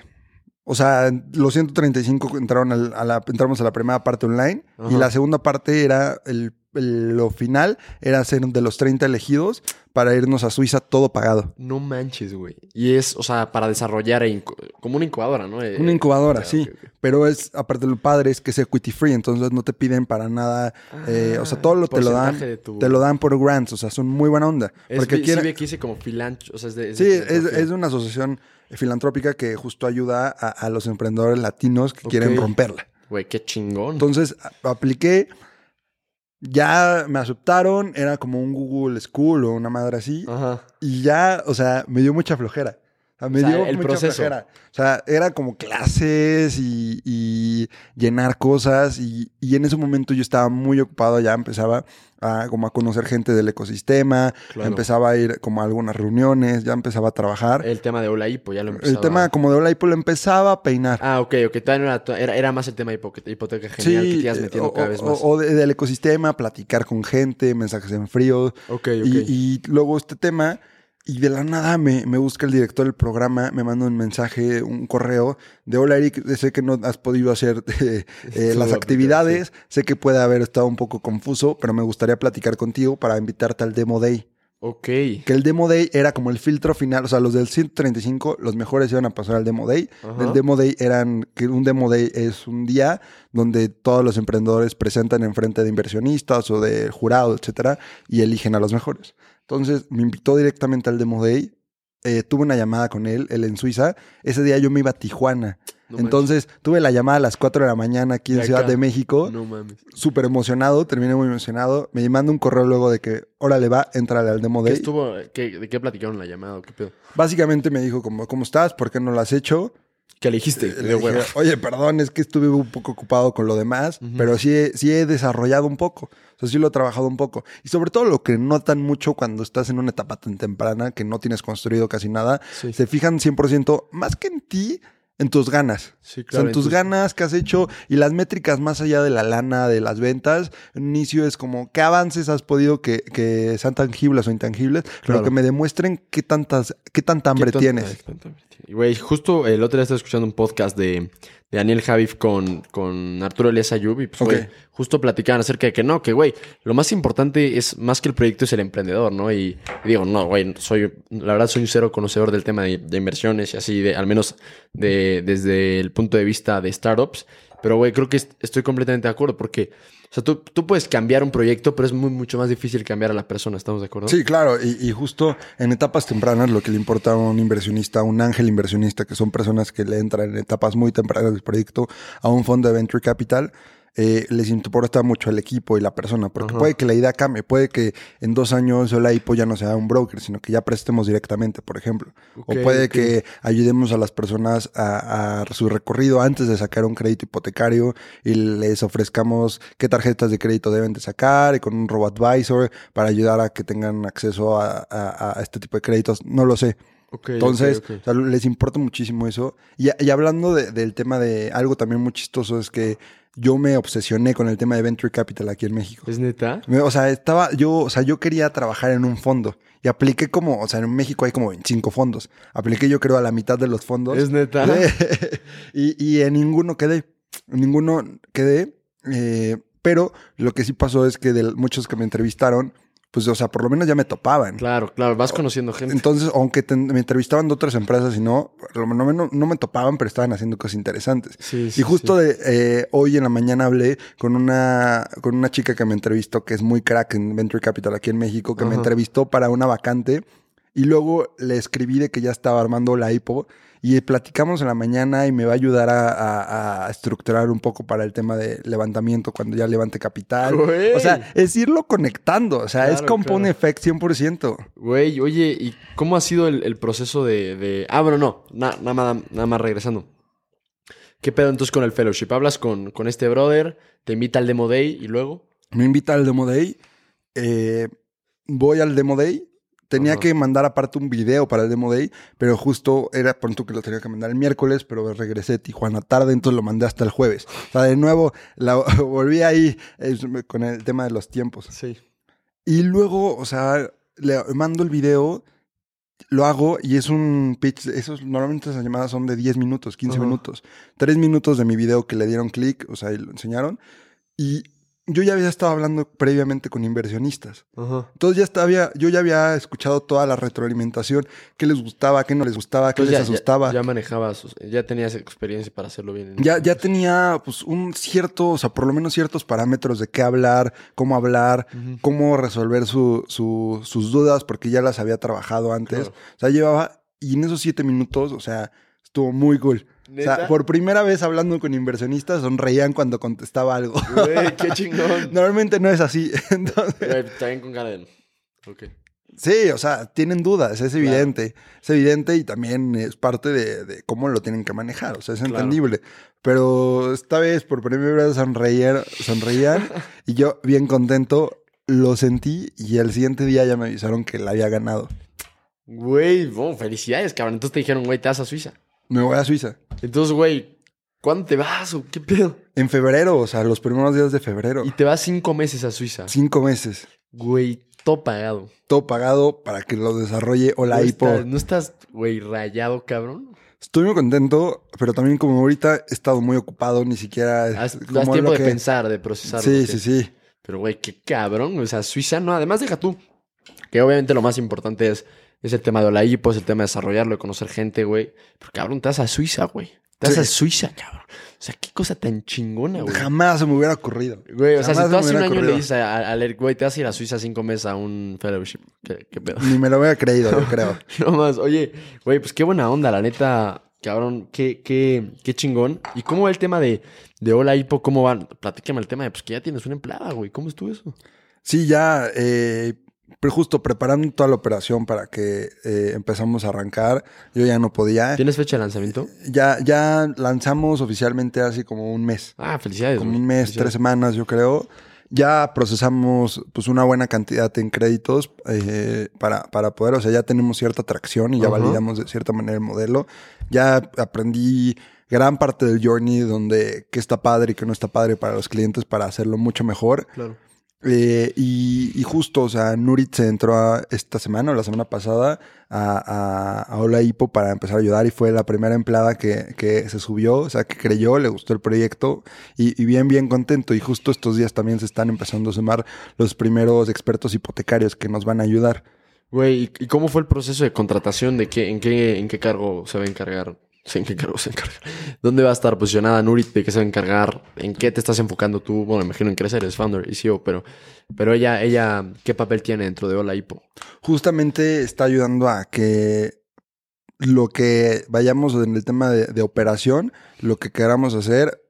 o sea, los 135 entraron al- a la, entramos a la primera parte online y la segunda parte era el el- lo final era ser de los 30 elegidos para irnos a Suiza todo pagado. No manches, güey. Y es, o sea, para desarrollar e como una incubadora, ¿no? Eh, Una incubadora, sí. Pero es, aparte lo padre es que es equity free, entonces no te piden para nada, eh, o sea, todo lo te lo dan, Ah, de tu- te lo dan por grants, o sea, son muy buena onda. Es, porque vi- quieren- sí como filancho, o sea, es de... Sí, de es, es de una asociación filantrópica que justo ayuda a, a los emprendedores latinos que quieren romperla. Güey, qué chingón. Entonces apliqué, ya me aceptaron, era como un Google School o una madre así, Ajá. y ya, o sea, me dio mucha flojera. Sea, me O sea, dio el mucha proceso. flojera. O sea, era como clases y, y llenar cosas. Y, y en ese momento yo estaba muy ocupado, ya empezaba a, como a conocer gente del ecosistema, Claro. empezaba a ir como a algunas reuniones, ya empezaba a trabajar. El tema de Hola Hipo, ya lo El empezaba. tema como de Hola Hipo lo empezaba a peinar. Ah, ok, ok. Todavía no era, era, era más el tema de hipoteca, hipoteca genial que te ibas eh, metiendo o, cada vez o- más. o de- del ecosistema, platicar con gente, mensajes en frío. ok, ok. Y, y luego este tema, y de la nada me, me busca el director del programa, me manda un mensaje, un correo de hola Eric, sé que no has podido hacer eh, eh, las actividades, sé que puede haber estado un poco confuso, pero me gustaría platicar contigo para invitarte al Demo Day. ok. Que el Demo Day era como el filtro final, o sea, los del 135, los mejores iban a pasar al Demo Day. Ajá. El Demo Day eran, que un Demo Day es un día donde todos los emprendedores presentan en frente de inversionistas o de jurado, etcétera, y eligen a los mejores. Entonces me invitó directamente al Demo Day. eh, tuve una llamada con él, él en Suiza. Ese día yo me iba a Tijuana. No Entonces tuve la llamada a las 4 de la mañana aquí en Ciudad de México. No mames. Súper emocionado, terminé muy emocionado. Me manda un correo luego de que, órale va, entrale al Demo ¿Qué Day. estuvo? qué- ¿De qué platicaron la llamada? ¿Qué pedo? Básicamente me dijo como, ¿cómo estás? ¿Por qué no lo has hecho? ¿Qué le dijiste? Le dije. Oye, perdón, es que estuve un poco ocupado con lo demás, pero sí, he- sí he desarrollado un poco. O sea, sí lo he trabajado un poco. Y sobre todo lo que notan mucho cuando estás en una etapa tan temprana que no tienes construido casi nada, Sí. se fijan 100% más que en ti, en tus ganas. Sí, O sea, claro. en tus entonces- ganas que has hecho y las métricas más allá de la lana, de las ventas, un inicio es como qué avances has podido que, que sean tangibles o intangibles, Claro. pero que me demuestren qué tantas, qué tanta hambre ¿Qué tanta- tienes. Güey, justo el otro día estaba escuchando un podcast de, de Daniel Javif con, con Arturo Elias Ayub y pues, güey, Ok. justo platicaban acerca de que no, que, güey, lo más importante es, más que el proyecto, es el emprendedor, ¿no? Y, y digo, no, güey, soy, la verdad soy un cero conocedor del tema de, de inversiones y así, de, al menos de, desde el punto de vista de startups, pero, güey, creo que est- estoy completamente de acuerdo porque, o sea, tú, tú puedes cambiar un proyecto, pero es muy, mucho más difícil cambiar a la persona, ¿estamos de acuerdo? Sí, claro, y, y justo en etapas tempranas lo que le importa a un inversionista, a un ángel inversionista, que son personas que le entran en etapas muy tempranas del proyecto, a un fondo de venture capital, eh, les importa mucho el equipo y la persona, porque Ajá. puede que la idea cambie, puede que en dos años la IPO ya no sea un broker, sino que ya prestemos directamente, por ejemplo. O puede que ayudemos a las personas a, a su recorrido antes de sacar un crédito hipotecario y les ofrezcamos qué tarjetas de crédito deben de sacar y con un robo advisor para ayudar a que tengan acceso a, a- a este tipo de créditos. No lo sé. Entonces, o sea, les importa muchísimo eso. Y, y hablando de- del tema de algo también muy chistoso es que yo me obsesioné con el tema de Venture Capital aquí en México. ¿Es neta? O sea, estaba, yo, o sea, yo quería trabajar en un fondo y apliqué como, o sea, en México hay como 25 fondos. Apliqué yo creo a la mitad de los fondos. ¿Es neta? y, y en ninguno quedé. En ninguno quedé. eh, pero lo que sí pasó es que de muchos que me entrevistaron, pues, o sea, por lo menos ya me topaban. Claro, claro, vas conociendo gente. Entonces, aunque te- me entrevistaban de otras empresas y no, por lo menos no, no me topaban, pero estaban haciendo cosas interesantes. Sí, sí, Y justo sí. de, eh, hoy en la mañana hablé con una, con una chica que me entrevistó, que es muy crack en Venture Capital aquí en México, que me entrevistó para una vacante y luego le escribí de que ya estaba armando la IPO y platicamos en la mañana y me va a ayudar a, a- a estructurar un poco para el tema de levantamiento cuando ya levante capital. Güey. O sea, es irlo conectando, o sea, es compound claro. effect 100%. Güey, oye, ¿y cómo ha sido el, el proceso de, de- Ah, bueno, no, na- nada, más, nada más regresando. ¿Qué pedo entonces con el fellowship? Hablas con, con este brother, te invita al Demo Day y luego... Me invita al Demo Day. eh, voy al Demo Day. Tenía Ajá. que mandar aparte un video para el Demo Day, pero justo era pronto que lo tenía que mandar el miércoles, pero regresé de Tijuana tarde, entonces lo mandé hasta el jueves. O sea, de nuevo, la, volví ahí eh, con el tema de los tiempos. Sí. Y luego, o sea, le mando el video, lo hago y es un pitch. Esos, normalmente esas llamadas son de 10 minutos, 15 Ajá. minutos. Tres minutos de mi video que le dieron clic, o sea, y lo enseñaron. Y yo ya había estado hablando previamente con inversionistas. Ajá. Entonces ya estaba, yo ya había escuchado toda la retroalimentación, qué les gustaba, qué no les gustaba, qué Entonces les ya, ya- asustaba. Ya, manejabas, ya tenías experiencia para hacerlo bien. Ya, ya tenía pues un cierto, o sea, por lo menos ciertos parámetros de qué hablar, cómo hablar, cómo resolver su- su- sus dudas, porque ya las había trabajado antes. Claro. O sea, llevaba, y en esos siete minutos, o sea, estuvo muy cool. O sea, por primera vez hablando con inversionistas, sonreían cuando contestaba algo. Güey, qué chingón. Normalmente no es así. Entonces, Güey, también con de... Ok. sí, o sea, tienen dudas, es evidente. Es evidente y también es parte de, de cómo lo tienen que manejar. O sea, es Claro. entendible. Pero esta vez, por primera vez, sonreían, sonreían y yo, bien contento, lo sentí y el siguiente día ya me avisaron que la había ganado. Güey, bueno, felicidades, cabrón. Entonces te dijeron, güey, te vas a Suiza. Me voy a Suiza. Entonces, güey, ¿cuándo te vas o qué pedo? En febrero, o sea, los primeros días de febrero. Y te vas cinco meses a Suiza. Cinco meses. Güey, todo pagado. Todo pagado para que lo desarrolle Hola ¿No Hipo. ¿No estás, güey, rayado, cabrón? Estoy muy contento, pero también como ahorita he estado muy ocupado, ni siquiera... Como lo tiempo de que- pensar, de procesar. Sí, sí, sí. Pero, güey, qué cabrón. O sea, Suiza, no. Además, deja tú. Que obviamente lo más importante es, es el tema de la hipo, es el tema de desarrollarlo, de conocer gente, güey. Pero, cabrón, te vas a Suiza, güey. Te vas Sí. a Suiza, cabrón. O sea, qué cosa tan chingona, güey. Jamás se me hubiera ocurrido. Güey, o sea, si tú hace un año le dices a, a- güey, te vas a ir a Suiza cinco meses a un fellowship. ¿Qué, qué pedo? Ni me lo hubiera creído, yo creo. No más, oye, güey, pues qué buena onda, la neta, cabrón, qué, qué, qué chingón. ¿Y cómo va el tema de, de Hola Hipo? ¿Cómo van? Platícame el tema de, pues que ya tienes una empleada, güey. ¿Cómo estuvo eso? Sí, ya, eh, pero justo preparando toda la operación para que eh, empezamos a arrancar, yo ya no podía. ¿Tienes fecha de lanzamiento? Ya, ya lanzamos oficialmente hace como un mes. Ah, felicidades. como un mes, tres semanas, yo creo. Ya procesamos pues una buena cantidad en créditos eh, para, para poder, o sea, ya tenemos cierta atracción y ya validamos de cierta manera el modelo. Ya aprendí gran parte del journey donde qué está padre y qué no está padre para los clientes para hacerlo mucho mejor. Claro. Eh, y, y justo, o sea, Nurit se entró esta semana o la semana pasada a, a, a Hola Hipo para empezar a ayudar y fue la primera empleada que, que se subió, o sea, que creyó, le gustó el proyecto y, bien, bien contento. Y justo estos días también se están empezando a sumar los primeros expertos hipotecarios que nos van a ayudar. Güey, ¿y- ¿y cómo fue el proceso de contratación? ¿De qué, en, qué, ¿En qué cargo se va a encargar? ¿En qué cargo se encarga? ¿Dónde va a estar posicionada Nurit? ¿De qué se va a encargar? ¿En qué te estás enfocando tú? Bueno, me imagino en crecer, eres founder y CEO, pero, pero ella, ella, ¿qué papel tiene dentro de Hola Hipo? Justamente está ayudando a que lo que vayamos en el tema de, de operación, lo que queramos hacer,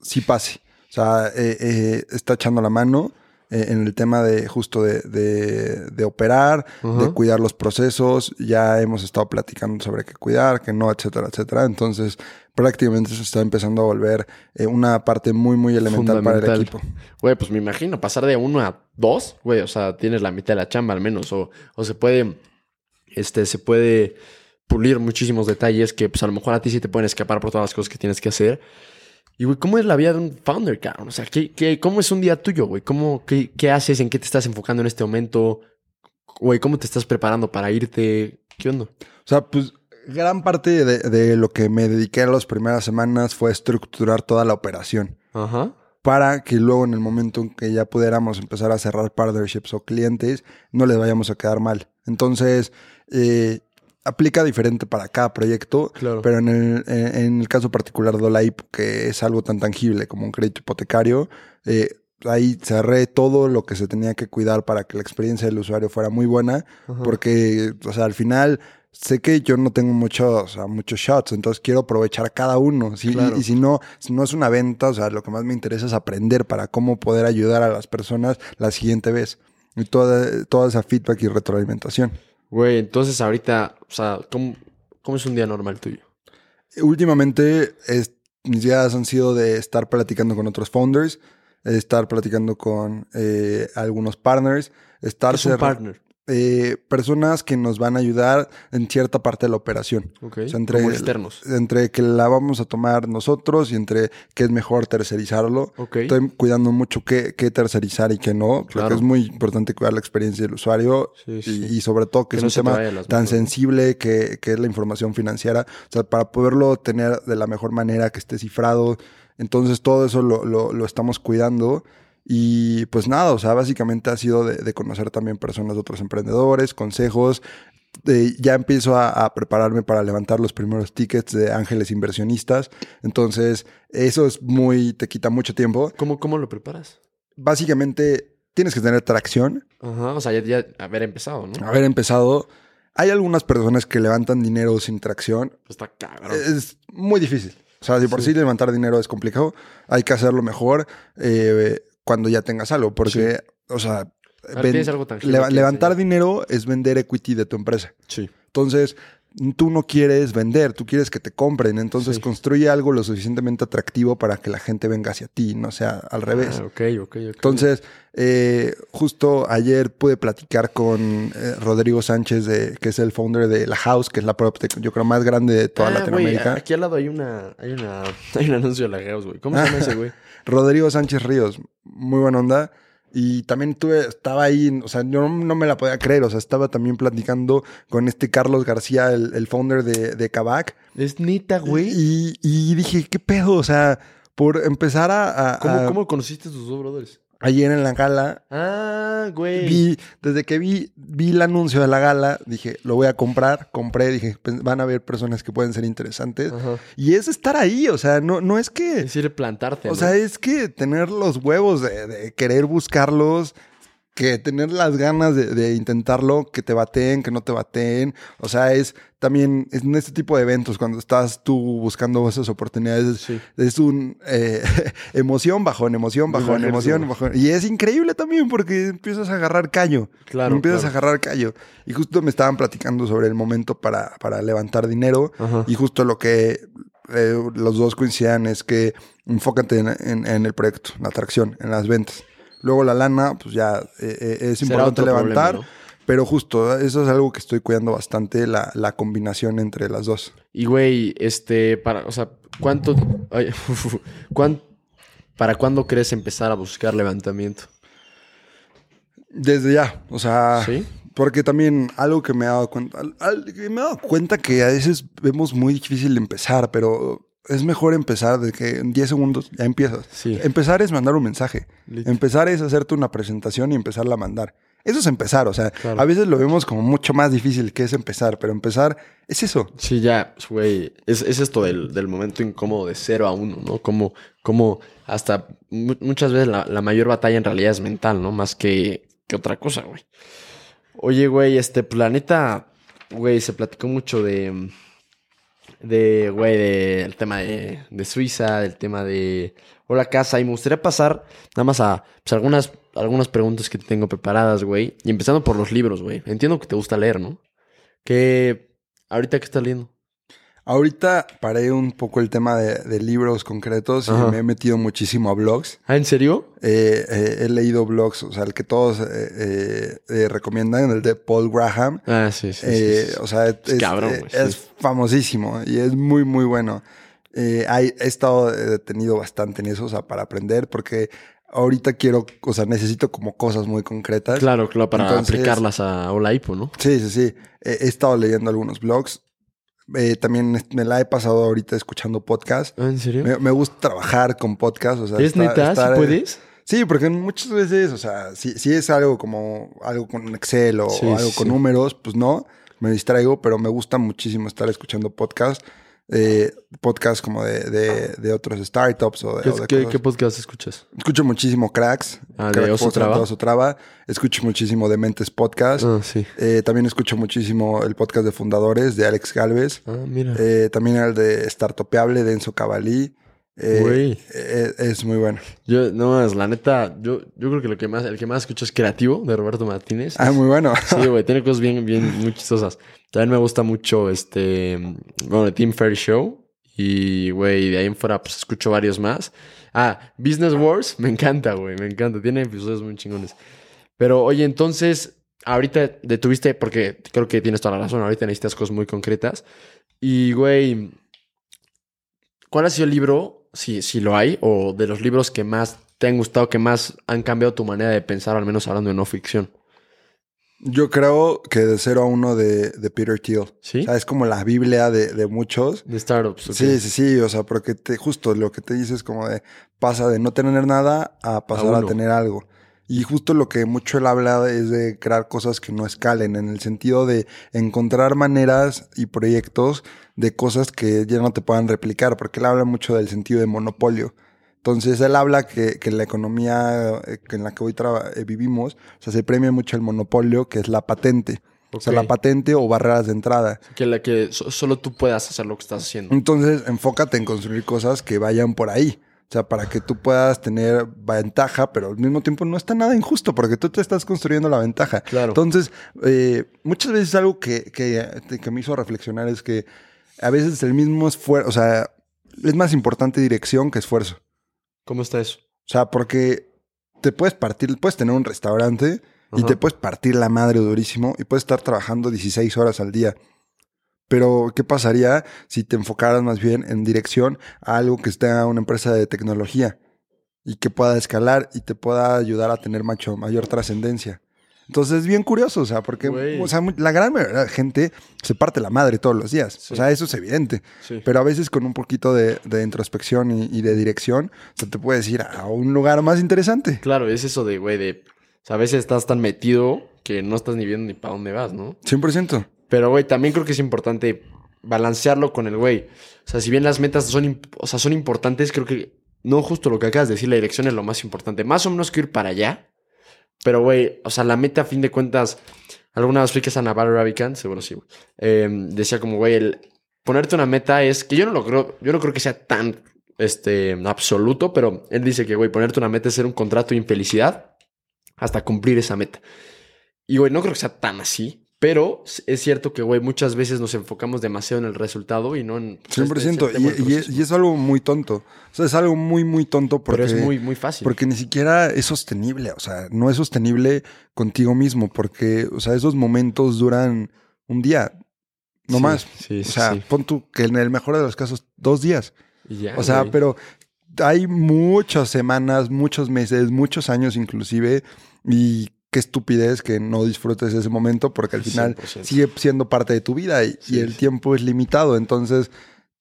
sí pase. O sea, eh, eh, está echando la mano eh, en el tema de justo de, de- de operar, de cuidar los procesos. Ya hemos estado platicando sobre qué cuidar, qué no, etcétera, etcétera. Entonces, prácticamente se está empezando a volver eh, una parte muy, muy elemental para el equipo. Güey, pues me imagino pasar de uno a dos, güey, o sea, tienes la mitad de la chamba al menos, o, o se puede, este, se puede pulir muchísimos detalles que, pues, a lo mejor a ti sí te pueden escapar por todas las cosas que tienes que hacer. Y, güey, ¿cómo es la vida de un founder, cabrón? O sea, ¿qué, qué, cómo es un día tuyo, güey? ¿Cómo, qué, ¿Qué haces? ¿En qué te estás enfocando en este momento? Güey, ¿cómo te estás preparando para irte? ¿Qué onda? O sea, pues gran parte de, de lo que me dediqué las primeras semanas fue estructurar toda la operación Ajá. para que luego en el momento en que ya pudiéramos empezar a cerrar partnerships o clientes, no les vayamos a quedar mal. Entonces, eh, aplica diferente para cada proyecto, Claro. pero en el, en- en el caso particular de Olaip, que es algo tan tangible como un crédito hipotecario, eh, ahí cerré todo lo que se tenía que cuidar para que la experiencia del usuario fuera muy buena, Ajá. porque, o sea, al final sé que yo no tengo muchos, o sea, muchos shots, entonces quiero aprovechar cada uno. Sí, y- y, si no, si no es una venta, o sea, lo que más me interesa es aprender para cómo poder ayudar a las personas la siguiente vez. Y toda, toda esa feedback y retroalimentación. Güey, entonces ahorita, o sea, ¿cómo, cómo es un día normal tuyo? Últimamente, es- mis días han sido de estar platicando con otros founders, de estar platicando con eh, algunos partners, estar ¿Qué es un partner? Eh, personas que nos van a ayudar en cierta parte de la operación. Ok. O sea, entre, Como externos. entre que la vamos a tomar nosotros y entre que es mejor tercerizarlo. Ok. Estoy cuidando mucho qué, qué tercerizar y qué no. Claro. Porque es muy importante cuidar la experiencia del usuario Sí, y, sí. y sobre todo que, Que es no un tema tan sensible que, que es la información financiera. O sea, para poderlo tener de la mejor manera, que esté cifrado. Entonces todo eso lo, lo- lo estamos cuidando. Y pues nada, o sea, básicamente ha sido de, de conocer también personas de otros emprendedores, consejos. De- ya empiezo a, a prepararme para levantar los primeros tickets de ángeles inversionistas. Entonces, eso es muy, te quita mucho tiempo. ¿Cómo, cómo lo preparas? Básicamente, tienes que tener tracción. Ajá, o sea, ya, ya haber empezado, ¿no? Haber empezado. Hay algunas personas que levantan dinero sin tracción. Está cabrón. Es muy difícil. O sea, si por Sí. sí levantar dinero es complicado, hay que hacerlo mejor eh, cuando ya tengas algo. Porque, o sea, ven- ¿Tienes algo leva- levantar dinero es vender equity de tu empresa. Sí. Entonces, tú no quieres vender, tú quieres que te compren. Entonces, Sí. construye algo lo suficientemente atractivo para que la gente venga hacia ti, no sea al revés. Ah, ok, ok, ok. Entonces, eh, justo ayer pude platicar con eh, Rodrigo Sánchez, de, que es el founder de La House, que es la PropTech, yo creo, más grande de toda Ah, Latinoamérica. Aquí al lado hay una, hay una, hay un anuncio de la Geos, güey. ¿Cómo se llama ese güey? Rodrigo Sánchez Ríos, muy buena onda. Y también tuve, estaba ahí, o sea, yo no, no me la podía creer, o sea, estaba también platicando con este Carlos García, el, el founder de, de Kavak. Es neta, güey. Y, y dije, ¿qué pedo? O sea, por empezar a... a- ¿Cómo, a- ¿Cómo conociste a tus dos brothers? Ayer en la gala, Ah, güey. vi, desde que vi, vi el anuncio de la gala, dije, lo voy a comprar, compré, dije, "Pues, van a haber personas que pueden ser interesantes. Ajá. Y es estar ahí, o sea, no, no es que... Es ir plantarte, O ¿no? sea, es que tener los huevos de, de querer buscarlos, que tener las ganas de, de intentarlo, que te bateen, que no te bateen. O sea, es también es en este tipo de eventos, cuando estás tú buscando esas oportunidades, Sí. es un eh, emoción, bajón, emoción, bajón, Bajón, emoción. Y es increíble también porque empiezas a agarrar callo. Claro, Empiezas claro. a agarrar callo. Y justo me estaban platicando sobre el momento para, para levantar dinero. Ajá. Y justo lo que eh, los dos coincidan es que enfócate en, en- en el proyecto, en la atracción, en las ventas. Luego la lana, pues ya eh, eh, es importante levantar. problema, ¿no? Pero justo, eso es algo que estoy cuidando bastante, la, la combinación entre las dos. Y, güey, este, para, o sea, ¿cuánto, ay, cuán- para cuándo crees empezar a buscar levantamiento? Desde ya, o sea, ¿Sí? porque también algo que me he dado cuenta, al- me he dado cuenta que a veces vemos muy difícil empezar, pero es mejor empezar de que en 10 segundos ya empiezas. Sí. Empezar es mandar un mensaje. Lit. Empezar es hacerte una presentación y empezarla a mandar. Eso es empezar, o sea, Claro. a veces lo vemos como mucho más difícil que es empezar, pero empezar es eso. Sí, ya, güey, es, es esto del, del momento incómodo de cero a uno, ¿no? Como, como hasta mu- muchas veces la, la mayor batalla en realidad es mental, ¿no? Más que, que otra cosa, güey. Oye, güey, este planeta, güey, se platicó mucho de, de, güey, del tema de, de Suiza, del tema de Hola Casa, y me gustaría pasar nada más a pues, algunas, algunas preguntas que te tengo preparadas, güey, y empezando por los libros, güey. Entiendo que te gusta leer, ¿no? Que ahorita que estás leyendo. Ahorita paré un poco el tema de, de libros concretos y Ajá. me he metido muchísimo a blogs. Ah, ¿en serio? Eh, eh, he leído blogs, o sea, el que todos eh, recomiendan, el de Paul Graham. Ah, sí, sí. sí. O sea, es, Es cabrón, güey, es sí. famosísimo y es muy, muy bueno. Hay- he estado detenido bastante en eso, o sea, para aprender, porque ahorita quiero, o sea, necesito como cosas muy concretas. Claro, claro, para Entonces- aplicarlas a Hola Hipo, ¿no? Sí, sí, sí. He estado leyendo algunos blogs. Eh, también me la he pasado ahorita escuchando podcasts. Ah, ¿En serio? Me, me gusta trabajar con podcasts. O sea, ¿Es está- neta? estar, ¿Sí puedes? Sí, porque muchas veces, o sea, si, si es algo como algo con Excel o, Sí, o algo sí, con números, pues no, me distraigo, pero me gusta muchísimo estar escuchando podcasts, eh, podcasts como de, de, de otros startups o de, ¿Qué, o de qué- podcast escuchas? Escucho muchísimo Cracks, Ah, de Crack Oso Traba. de Oso Traba. Escucho muchísimo de Mentes Podcast. Ah, sí. Eh, también escucho muchísimo el podcast de Fundadores de Alex Galvez. Ah, mira. Eh, también el de Startupeable de Enzo Cavalli. Eh, eh, es muy bueno. Yo, no más, la neta, yo, yo creo que lo que más, el que más escucho es Creativo, de Roberto Martínez. Ah, muy bueno. Sí, güey, tiene cosas bien, bien, muy chistosas. También me gusta mucho este, bueno, el Team Fair Show. Y, güey, de ahí en fuera, pues escucho varios más. Ah, Business Wars, me encanta, güey, me encanta. Tiene episodios muy chingones. Pero, oye, entonces, ahorita detuviste, porque creo que tienes toda la razón, ahorita necesitas cosas muy concretas. Y, güey, ¿cuál ha sido el libro, si, si lo hay, o de los libros que más te han gustado, que más han cambiado tu manera de pensar, al menos hablando de no ficción? Yo creo que de 0 a 1 de, de Peter Thiel. ¿Sí? O sea, es como la Biblia de, de muchos. De startups. ok. Sí, sí, sí. O sea, porque te, justo lo que te dice es como de pasa de no tener nada a pasar a, tener algo. Y justo lo que mucho él habla es de crear cosas que no escalen, en el sentido de encontrar maneras y proyectos de cosas que ya no te puedan replicar, porque él habla mucho del sentido de monopolio. Entonces él habla que, que la economía eh, en la que hoy eh, vivimos, o sea, se premia mucho el monopolio, que es la patente. O sea, la patente o barreras de entrada. Que, la que so- solo tú puedas hacer lo que estás haciendo. Entonces, enfócate en construir cosas que vayan por ahí. O sea, para que tú puedas tener ventaja, pero al mismo tiempo no está nada injusto porque tú te estás construyendo la ventaja. Claro. Entonces, eh, muchas veces algo que, que, que me hizo reflexionar es que a veces el mismo esfuerzo, o sea, es más importante dirección que esfuerzo. ¿Cómo está eso? O sea, porque te puedes partir, puedes tener un restaurante y te puedes partir la madre durísimo y puedes estar trabajando 16 horas al día. Pero, ¿qué pasaría si te enfocaras más bien en dirección a algo que esté a una empresa de tecnología y que pueda escalar y te pueda ayudar a tener macho, mayor trascendencia? Entonces es bien curioso, o sea, porque o sea, la gran mayoría de la gente se parte la madre todos los días. Sí. O sea, eso es evidente. Sí. Pero a veces con un poquito de, de introspección y, y de dirección, se te puede ir a un lugar más interesante. Claro, es eso de, güey, de... O sea, a veces estás tan metido que no estás ni viendo ni para dónde vas, ¿no? 100%. Pero, güey, también creo que es importante balancearlo con el güey. O sea, si bien las metas son, o sea, son importantes, creo que no justo lo que acabas de decir, la dirección es lo más importante. Más o menos que ir para allá. Pero, güey, o sea, la meta a fin de cuentas, alguna vez fui que es a Navarro Ravikant, seguro sí, güey. Eh, decía como, güey, el ponerte una meta es que yo no lo creo, yo no creo que sea tan este, absoluto, pero él dice que, güey, ponerte una meta es ser un contrato de infelicidad hasta cumplir esa meta. Y, güey, no creo que sea tan así. Pero es cierto que, güey, muchas veces nos enfocamos demasiado en el resultado y no en... pues, este- 100%. este y, y es, y es algo muy tonto. O sea, es algo muy, muy tonto porque, Pero es muy, muy fácil. porque ni siquiera es sostenible. O sea, no es sostenible contigo mismo porque, o sea, esos momentos duran un día, no Sí, más. Sí, O sea, sí. pon tú que en el mejor de los casos, dos días. Ya, O sea, güey. pero hay muchas semanas, muchos meses, muchos años inclusive, y qué estupidez que no disfrutes ese momento porque al final 100%. sigue siendo parte de tu vida y, Sí, y el sí. tiempo es limitado. Entonces,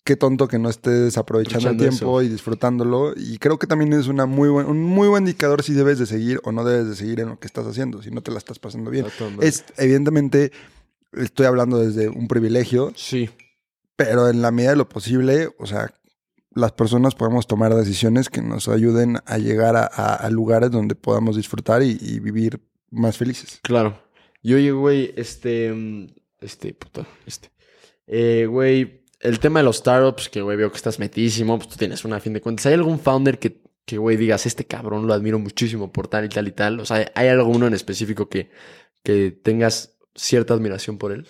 qué tonto que no estés aprovechando el tiempo y disfrutándolo. Y creo que también es una muy buen, un muy buen indicador si debes de seguir o no debes de seguir en lo que estás haciendo, si no te la estás pasando bien. Es evidentemente, estoy hablando desde un privilegio, Sí, pero en la medida de lo posible, o sea, las personas podemos tomar decisiones que nos ayuden a llegar a, a- a lugares donde podamos disfrutar y, y vivir más felices. claro. Y oye, güey, este... mm, Este, puta, este... Eh, güey, el tema de los startups, que, güey, veo que estás metísimo, pues tú tienes una a fin de cuentas. ¿Hay algún founder que, que, güey, digas, este cabrón lo admiro muchísimo por tal y tal y tal? O sea, ¿hay alguno en específico que, que tengas cierta admiración por él?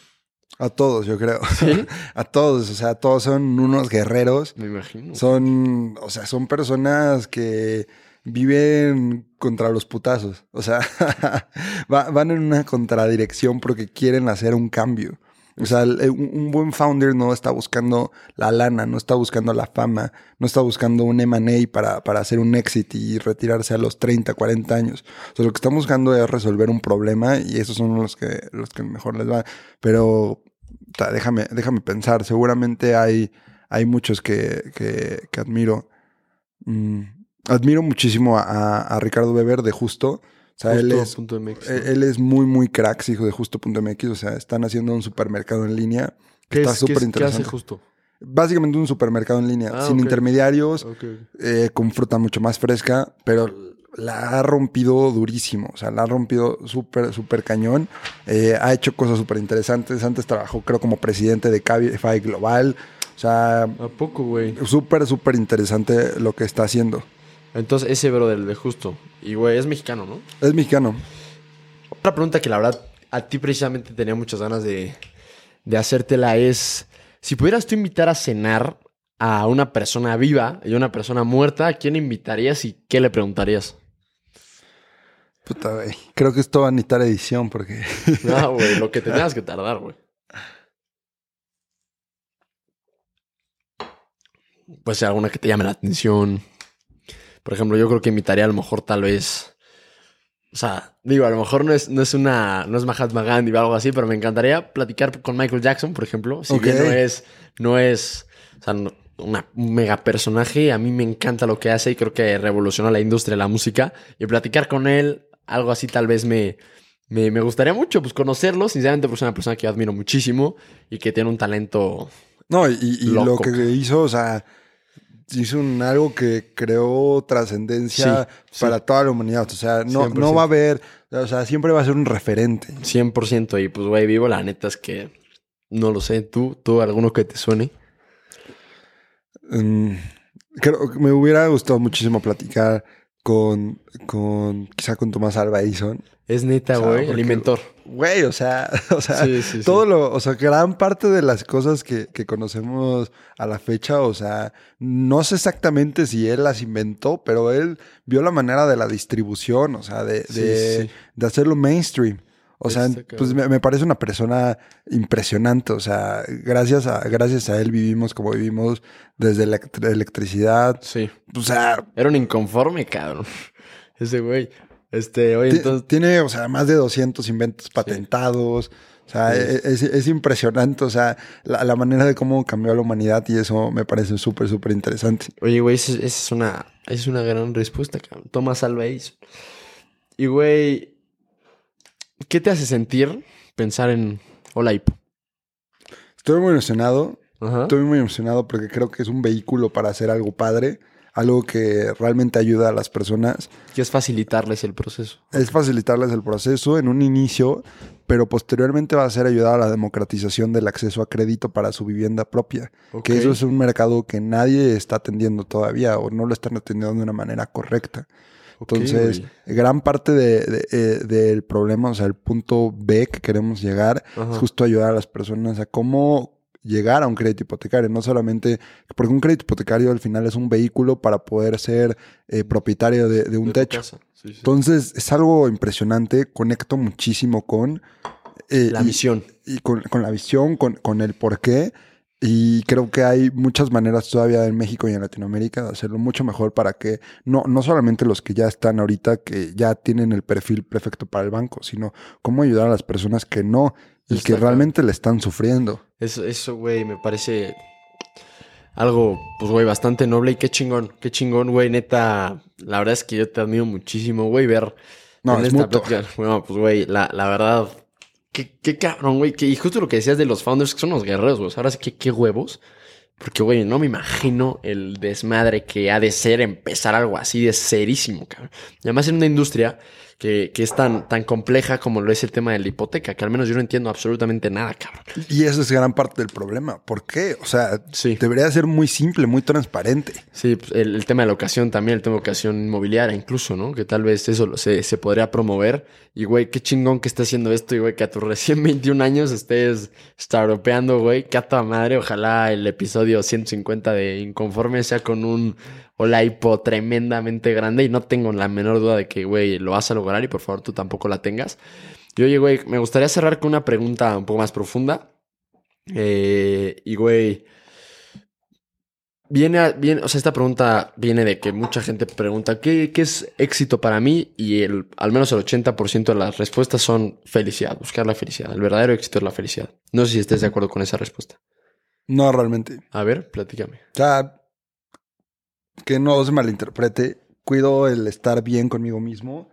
A todos, yo creo. Sí. A todos, o sea, todos son unos guerreros. Me imagino. Son, o sea, son personas que viven contra los putazos. O sea, va- van en una contradirección porque quieren hacer un cambio. O sea, un, buen founder no está buscando la lana, no está buscando la fama, no está buscando un M&A para, para hacer un exit y retirarse a los 30, 40 años. O sea, lo que están buscando es resolver un problema y esos son los que, los que mejor les va. Pero déjame, déjame pensar, seguramente hay, hay muchos que, que, que admiro. Mm, admiro muchísimo a, a- a Ricardo Weber de Justo. O sea, él es, MX, ¿no? él es muy, muy cracks, hijo de Justo.mx. O sea, están haciendo un supermercado en línea. ¿Qué, Está súper es- qué hace interesante. justo? Básicamente un supermercado en línea, Ah, sin intermediarios, eh, con fruta mucho más fresca, pero la ha rompido durísimo, o sea, la ha rompido súper, súper cañón. Eh, ha hecho cosas súper interesantes. Antes trabajó, creo, como presidente de Cabify Global. O sea, ¿A poco, güey? súper, súper interesante lo que está haciendo. Entonces, ese bro del de justo. Y, güey, es mexicano, ¿no? Es mexicano. Otra pregunta que la verdad a ti precisamente tenía muchas ganas de, de hacértela es, si pudieras tú invitar a cenar a una persona viva y una persona muerta, ¿a quién invitarías y qué le preguntarías? Puta, güey. Creo que esto va a necesitar edición porque... No, güey, lo que te tengas que tardar, güey. Puede ser alguna que te llame la atención. Por ejemplo, yo creo que invitaría a lo mejor tal vez... o sea, digo, a lo mejor no es, no es una, no es Mahatma Gandhi o algo así, pero me encantaría platicar con Michael Jackson, por ejemplo. Si bien Ok. no es, no es, o sea, no- una- un mega personaje, a mí me encanta lo que hace y creo que revolucionó la industria de la música. Y platicar con él, algo así tal vez me, me, me gustaría mucho, pues conocerlo, sinceramente, porque es una persona que yo admiro muchísimo y que tiene un talento. No, y, y lo que hizo, o sea, hizo un, algo que creó trascendencia Sí, sí. para toda la humanidad. O sea, no, 100%. no va a haber, o sea, siempre va a ser un referente. 100% y pues, güey, vivo, la neta es que no lo sé. ¿Tú, tú, alguno que te suene? Mm, creo que me hubiera gustado muchísimo platicar con, con quizá con Tomás Alba Edison. Es neta, O sea, güey, el porque- inventor. Güey, o sea, o sea, Sí, sí, sí. todo lo, o sea, gran parte de las cosas que, que conocemos a la fecha, o sea, no sé exactamente si él las inventó, pero él vio la manera de la distribución, o sea, de, Sí, de, sí. de hacerlo mainstream. O sea, Está pues me, me parece una persona impresionante. O sea, gracias a, gracias a él vivimos como vivimos desde la elect- electricidad. Sí. O sea, Era un inconforme, cabrón. Ese güey. Este, oye, entonces. tiene, o sea, más de 200 inventos patentados. O sea, Sí. e- es, es impresionante. O sea, la, la manera de cómo cambió la humanidad y eso me parece súper, súper interesante. Oye, güey, esa, es una. es una gran respuesta, cabrón. Thomas Alva Edison. Y, güey. ¿Qué te hace sentir pensar en Olaipo? Estoy muy emocionado. Ajá. Estoy muy emocionado porque creo que es un vehículo para hacer algo padre. Algo que realmente ayuda a las personas. Que es facilitarles el proceso. Es facilitarles el proceso en un inicio, pero posteriormente va a ser ayudar a la democratización del acceso a crédito para su vivienda propia. Ok. Que eso es un mercado que nadie está atendiendo todavía o no lo están atendiendo de una manera correcta. Entonces, gran parte de- de, eh, del problema, o sea, el punto B que queremos llegar, Ajá. es justo ayudar a las personas a cómo llegar a un crédito hipotecario, no solamente, porque un crédito hipotecario al final es un vehículo para poder ser eh, propietario de, de un De techo. casa. Sí, sí. Entonces, es algo impresionante, conecto muchísimo con... eh, La y- misión. y con, con la visión, con, con el por qué. Y creo que hay muchas maneras todavía en México y en Latinoamérica de hacerlo mucho mejor para que no, no solamente los que ya están ahorita, que ya tienen el perfil perfecto para el banco, sino cómo ayudar a las personas que no y Está que realmente le están sufriendo. Eso, eso, güey, me parece algo, pues, güey, bastante noble y qué chingón, qué chingón, güey, neta. La verdad es que yo te admiro muchísimo, güey, ver. No, en es esta mutuo. plática. Bueno, pues, güey, la, la verdad, qué, qué cabrón, güey. que- Y justo lo que decías de los founders, que son los guerreros, güey. Ahora sí que qué huevos. Porque, güey, no me imagino el desmadre que ha de ser empezar algo así de serísimo, cabrón. Y además en una industria que, que es tan, tan compleja como lo es el tema de la hipoteca, que al menos yo no entiendo absolutamente nada, cabrón. Y eso es gran parte del problema. ¿Por qué? O sea, Sí. debería ser muy simple, muy transparente. Sí, pues, el, el tema de la ocasión también, el tema de ocasión inmobiliaria incluso, ¿no? Que tal vez eso se, se podría promover. Y, güey, qué chingón que esté haciendo esto y, güey, que a tus recién 21 años estés startupeando, güey. Que a toda madre, ojalá el episodio 150 de Inconforme sea con un Olaipo tremendamente grande y no tengo la menor duda de que, güey, lo vas a lograr y por favor tú tampoco la tengas. Y, oye, güey, me gustaría cerrar con una pregunta un poco más profunda. Eh, y, güey... Viene, a- viene, o sea, esta pregunta viene de que mucha gente pregunta, ¿qué, qué es éxito para mí? Y el, al menos el 80% de las respuestas son felicidad, buscar la felicidad. El verdadero éxito es la felicidad. No sé si estés de acuerdo con esa respuesta. No realmente. A ver, platícame. O sea, que no se malinterprete. Cuido el estar bien conmigo mismo.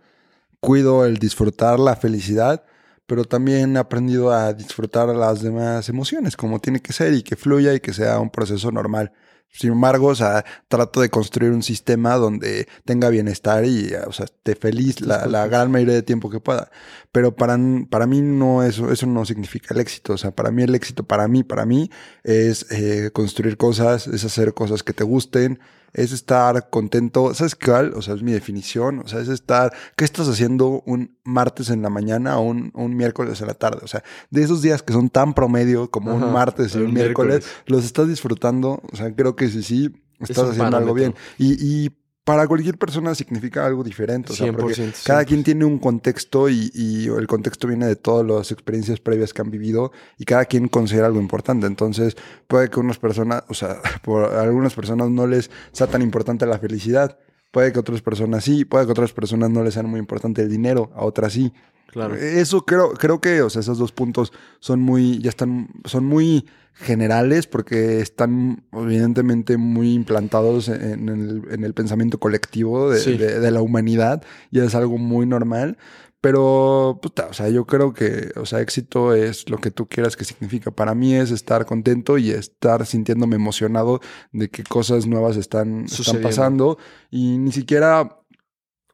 Cuido el disfrutar la felicidad. Pero también he aprendido a disfrutar las demás emociones como tiene que ser y que fluya y que sea un proceso normal. Sin embargo, o sea, trato de construir un sistema donde tenga bienestar y, o sea, esté feliz la, la gran mayoría de tiempo que pueda. Pero para, para mí no eso, eso no significa el éxito. O sea, para mí el éxito, para mí, para mí, es eh, construir cosas, es hacer cosas que te gusten, es estar contento. ¿Sabes cuál? O sea, es mi definición. O sea, es estar, ¿qué estás haciendo un martes en la mañana o un, un miércoles en la tarde? O sea, de esos días que son tan promedio como Ajá, un martes y un miércoles, miércoles. los estás disfrutando. O sea, creo que sí, sí, estás haciendo algo bien. Y, y para cualquier persona significa algo diferente. O sea, porque 100%, cada 100%. quien tiene un contexto y, y el contexto viene de todas las experiencias previas que han vivido y cada quien considera algo importante. Entonces, puede que unas personas, o sea, por algunas personas no les sea tan importante la felicidad. Puede que otras personas sí, puede que otras personas no les sean muy importante el dinero, a otras sí. Claro. Eso creo, creo que, o sea, esos dos puntos son muy, ya están, son muy generales porque están evidentemente muy implantados en el, en el pensamiento colectivo de, Sí. de- de la humanidad y es algo muy normal. Pero, puta, o sea, yo creo que, o sea, éxito es lo que tú quieras que significa. Para mí es estar contento y estar sintiéndome emocionado de que cosas nuevas están, están pasando y ni siquiera,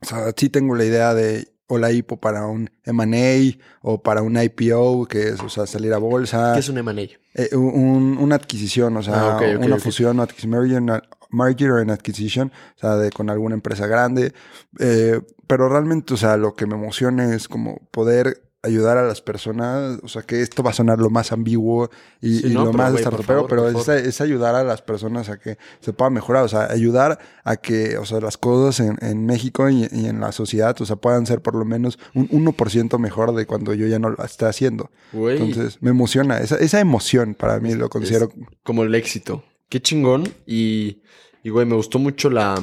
o sea, sí tengo la idea de o la IPO para un M&A o para un IPO, que es, o sea, salir a bolsa. ¿Qué es un M&A? Eh, un- una adquisición, o sea, Ah, ok, ok, una ok. fusión, o adquisición, merger and acquisition, o sea, de, con alguna empresa grande. Eh, pero realmente, o sea, lo que me emociona es como poder ayudar a las personas, o sea, que esto va a sonar lo más ambiguo y, Sí, y no, lo más favor, pero es, es ayudar a las personas a que se puedan mejorar, o sea, ayudar a que, o sea, las cosas en, en México y, y en la sociedad, o sea, puedan ser por lo menos un 1% mejor de cuando yo ya no lo esté haciendo. Entonces, me emociona. Esa, esa emoción para mí lo considero. como el éxito. Qué chingón. Y, y, güey, me gustó mucho la.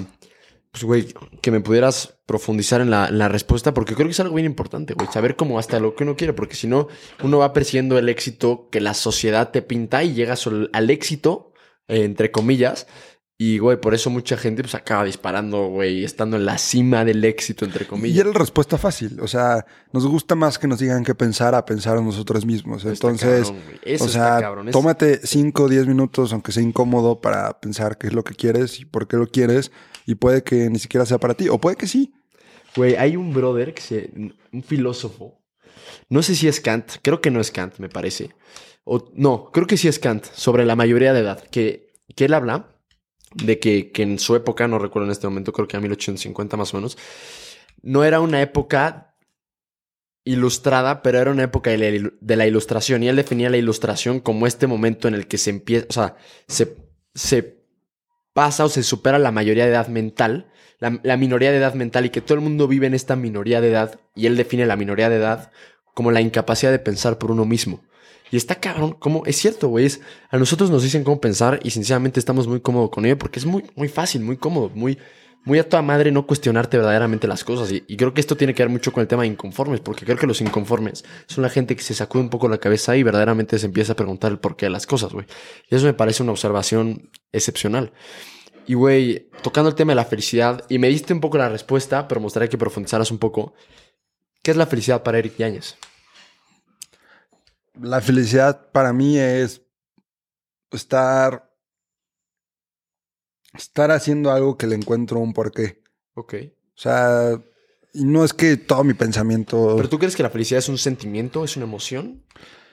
Pues, güey, que me pudieras profundizar en la, en la respuesta, porque creo que es algo bien importante, güey. Saber cómo hasta lo que uno quiere, porque si no, uno va persiguiendo el éxito que la sociedad te pinta y llegas al, al éxito, eh, entre comillas. Y, güey, por eso mucha gente pues acaba disparando, güey, estando en la cima del éxito, entre Y comillas. era la respuesta fácil. O sea, nos gusta más que nos digan qué pensar a pensar en nosotros mismos. Entonces, cabrón. Eso o sea, cabrón. Tómate 5 o 10 minutos, aunque sea incómodo, para pensar qué es lo que quieres y por qué lo quieres. Y puede que ni siquiera sea para ti, o puede que sí. Güey, hay un brother que se. Un filósofo. No sé si es Kant. Creo que no es Kant, me parece. O, no, creo que sí es Kant. Sobre la mayoría de edad. Que, que él habla de que, que en su época, no recuerdo en este momento, creo que a 1850 más o menos, no era una época ilustrada, pero era una época de la, de la ilustración. Y él definía la ilustración como este momento en el que se empieza, o sea, se, se pasa o se supera la mayoría de edad mental, la, minoría de edad mental y que todo el mundo vive en esta minoría de edad y él define la minoría de edad como la incapacidad de pensar por uno mismo. Y está cabrón, como es cierto, güey, es- a nosotros nos dicen cómo pensar y sinceramente estamos muy cómodos con ello porque es muy, muy fácil, muy cómodo, muy, muy a toda madre no cuestionarte verdaderamente las cosas. Y, creo que esto tiene que ver mucho con el tema de inconformes, porque creo que los inconformes son la gente que se sacude un poco la cabeza y verdaderamente se empieza a preguntar el porqué de las cosas, güey. Y eso me parece una observación excepcional. Y, güey, tocando el tema de la felicidad, y me diste un poco la respuesta, pero me gustaría que profundizaras un poco. ¿Qué es la felicidad para Eric Yáñez? La felicidad para mí es estar. Estar haciendo algo que le encuentro un porqué. Ok. O sea, no es que todo mi pensamiento. ¿Pero tú crees que la felicidad es un sentimiento, es una emoción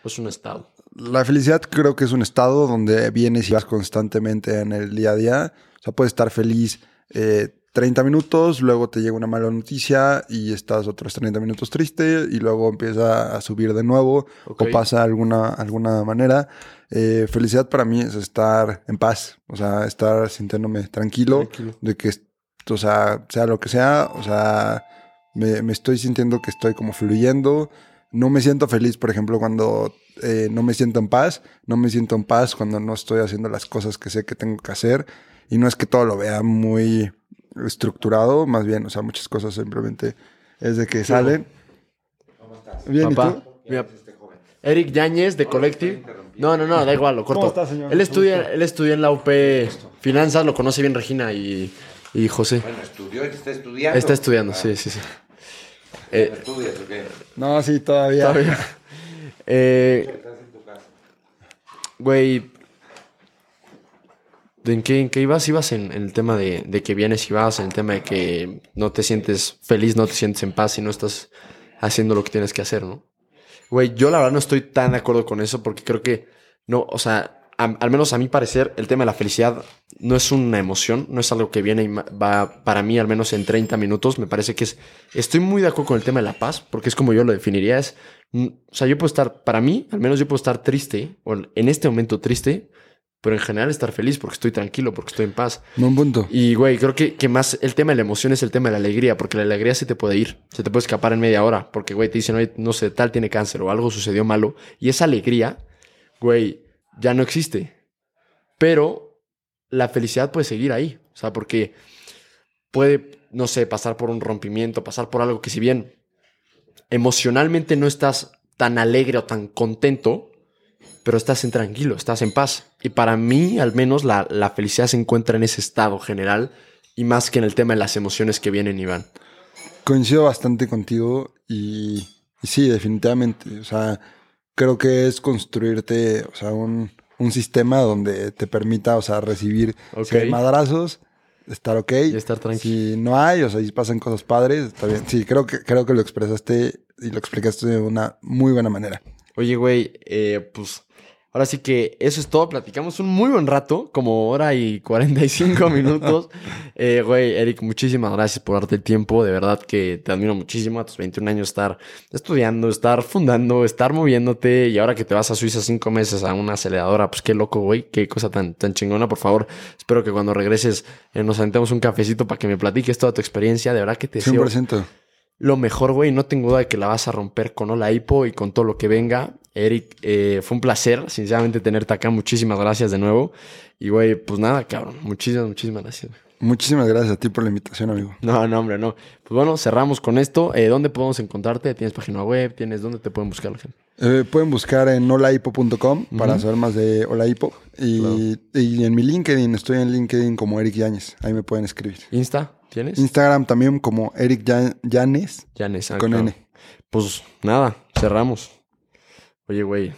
o es un estado? La felicidad creo que es un estado donde vienes y vas constantemente en el día a día. O sea, puedes estar feliz eh, 30 minutos, luego te llega una mala noticia y estás otros 30 minutos triste y luego empieza a subir de nuevo o pasa alguna, alguna manera. Eh, felicidad para mí es estar en paz, o sea, estar sintiéndome tranquilo, Tranquilo. de que, o sea, sea lo que sea, o sea, me, me estoy sintiendo que estoy como fluyendo. No me siento feliz, por ejemplo, cuando eh, no me siento en paz. No me siento en paz cuando no estoy haciendo las cosas que sé que tengo que hacer. Y no es que todo lo vea muy estructurado, más bien, o sea, muchas cosas simplemente es de que salen. Bien, ¿y Papá, tú? mira, Eric Yáñez de Collective. No, no, no, da igual, lo corto. ¿Cómo está, señor? Él estudia, él estudia en la UP Finanzas, lo conoce bien Regina y, y José. Bueno, estudió, está estudiando. Está estudiando, sí, sí, sí. Eh, ¿Estudias o qué? No, sí, todavía. todavía. Eh, Estás en tu casa. Güey. ¿De ¿En qué, en qué ibas? Ibas en, el tema de, de que vienes y vas, en el tema de que no te sientes feliz, no te sientes en paz y no estás haciendo lo que tienes que hacer, ¿no? Güey, yo la verdad no estoy tan de acuerdo con eso porque creo que no, o sea, al menos a mi parecer, el tema de la felicidad no es una emoción, no es algo que viene y va para mí al menos en 30 minutos. Me parece que es. Estoy muy de acuerdo con el tema de la paz porque es como yo lo definiría. Es, mm, o sea, yo puedo estar, para mí, al menos yo puedo estar triste, o en este momento triste, pero en general estar feliz porque estoy tranquilo, porque estoy en paz. Buen punto. Y, güey, creo que, que más el tema de la emoción es el tema de la alegría, porque la alegría se te puede ir, se te puede escapar en media hora, porque, güey, te dicen, oye, no sé, tal tiene cáncer o algo sucedió malo, y esa alegría, güey, ya no existe. Pero la felicidad puede seguir ahí, o sea, porque puede, no sé, pasar por un rompimiento, pasar por algo que si bien emocionalmente no estás tan alegre o tan contento, pero estás en tranquilo, estás en paz. Y para mí, al menos, la, la felicidad se encuentra en ese estado general y más que en el tema de las emociones que vienen y van. Coincido bastante contigo y, y sí, definitivamente. O sea, creo que es construirte, o sea, un, un sistema donde te permita, o sea, recibir Ok. si hay madrazos, estar ok. Y estar tranquilo. Si no hay, o sea, si pasan cosas padres, está bien. Sí, creo que, creo que lo expresaste y lo explicaste de una muy buena manera. Oye, güey, eh, pues ahora sí que eso es todo. Platicamos un muy buen rato, como hora y 45 minutos. Eh, güey, Eric, muchísimas gracias por darte el tiempo. De verdad que te admiro muchísimo a tus 21 años estar estudiando, estar fundando, estar moviéndote. Y ahora que te vas a Suiza cinco meses a una aceleradora, pues qué loco, güey. Qué cosa tan, tan chingona. Por favor, espero que cuando regreses eh, nos sentemos un cafecito para que me platiques toda tu experiencia. De verdad que te deseo 100%. lo mejor, güey. No tengo duda de que la vas a romper con Hola Hipo y con todo lo que venga. Eric, eh, fue un placer, sinceramente, tenerte acá. Muchísimas gracias de nuevo. Y, güey, pues nada, cabrón. Muchísimas, muchísimas gracias. Muchísimas gracias a ti por la invitación, amigo. No, no, hombre, no. Pues bueno, cerramos con esto. Eh, ¿Dónde podemos encontrarte? ¿Tienes página web? ¿Tienes dónde te pueden buscar la gente? Eh, pueden buscar en holaipo.com para saber más de Holaipo. Y, y en mi LinkedIn, estoy en LinkedIn como Eric Yáñez. Ahí me pueden escribir. ¿Insta? ¿Tienes? Instagram también como Eric Ya- Yanes Yanes, ah, con claro. N. Pues nada, cerramos. Oye, güey.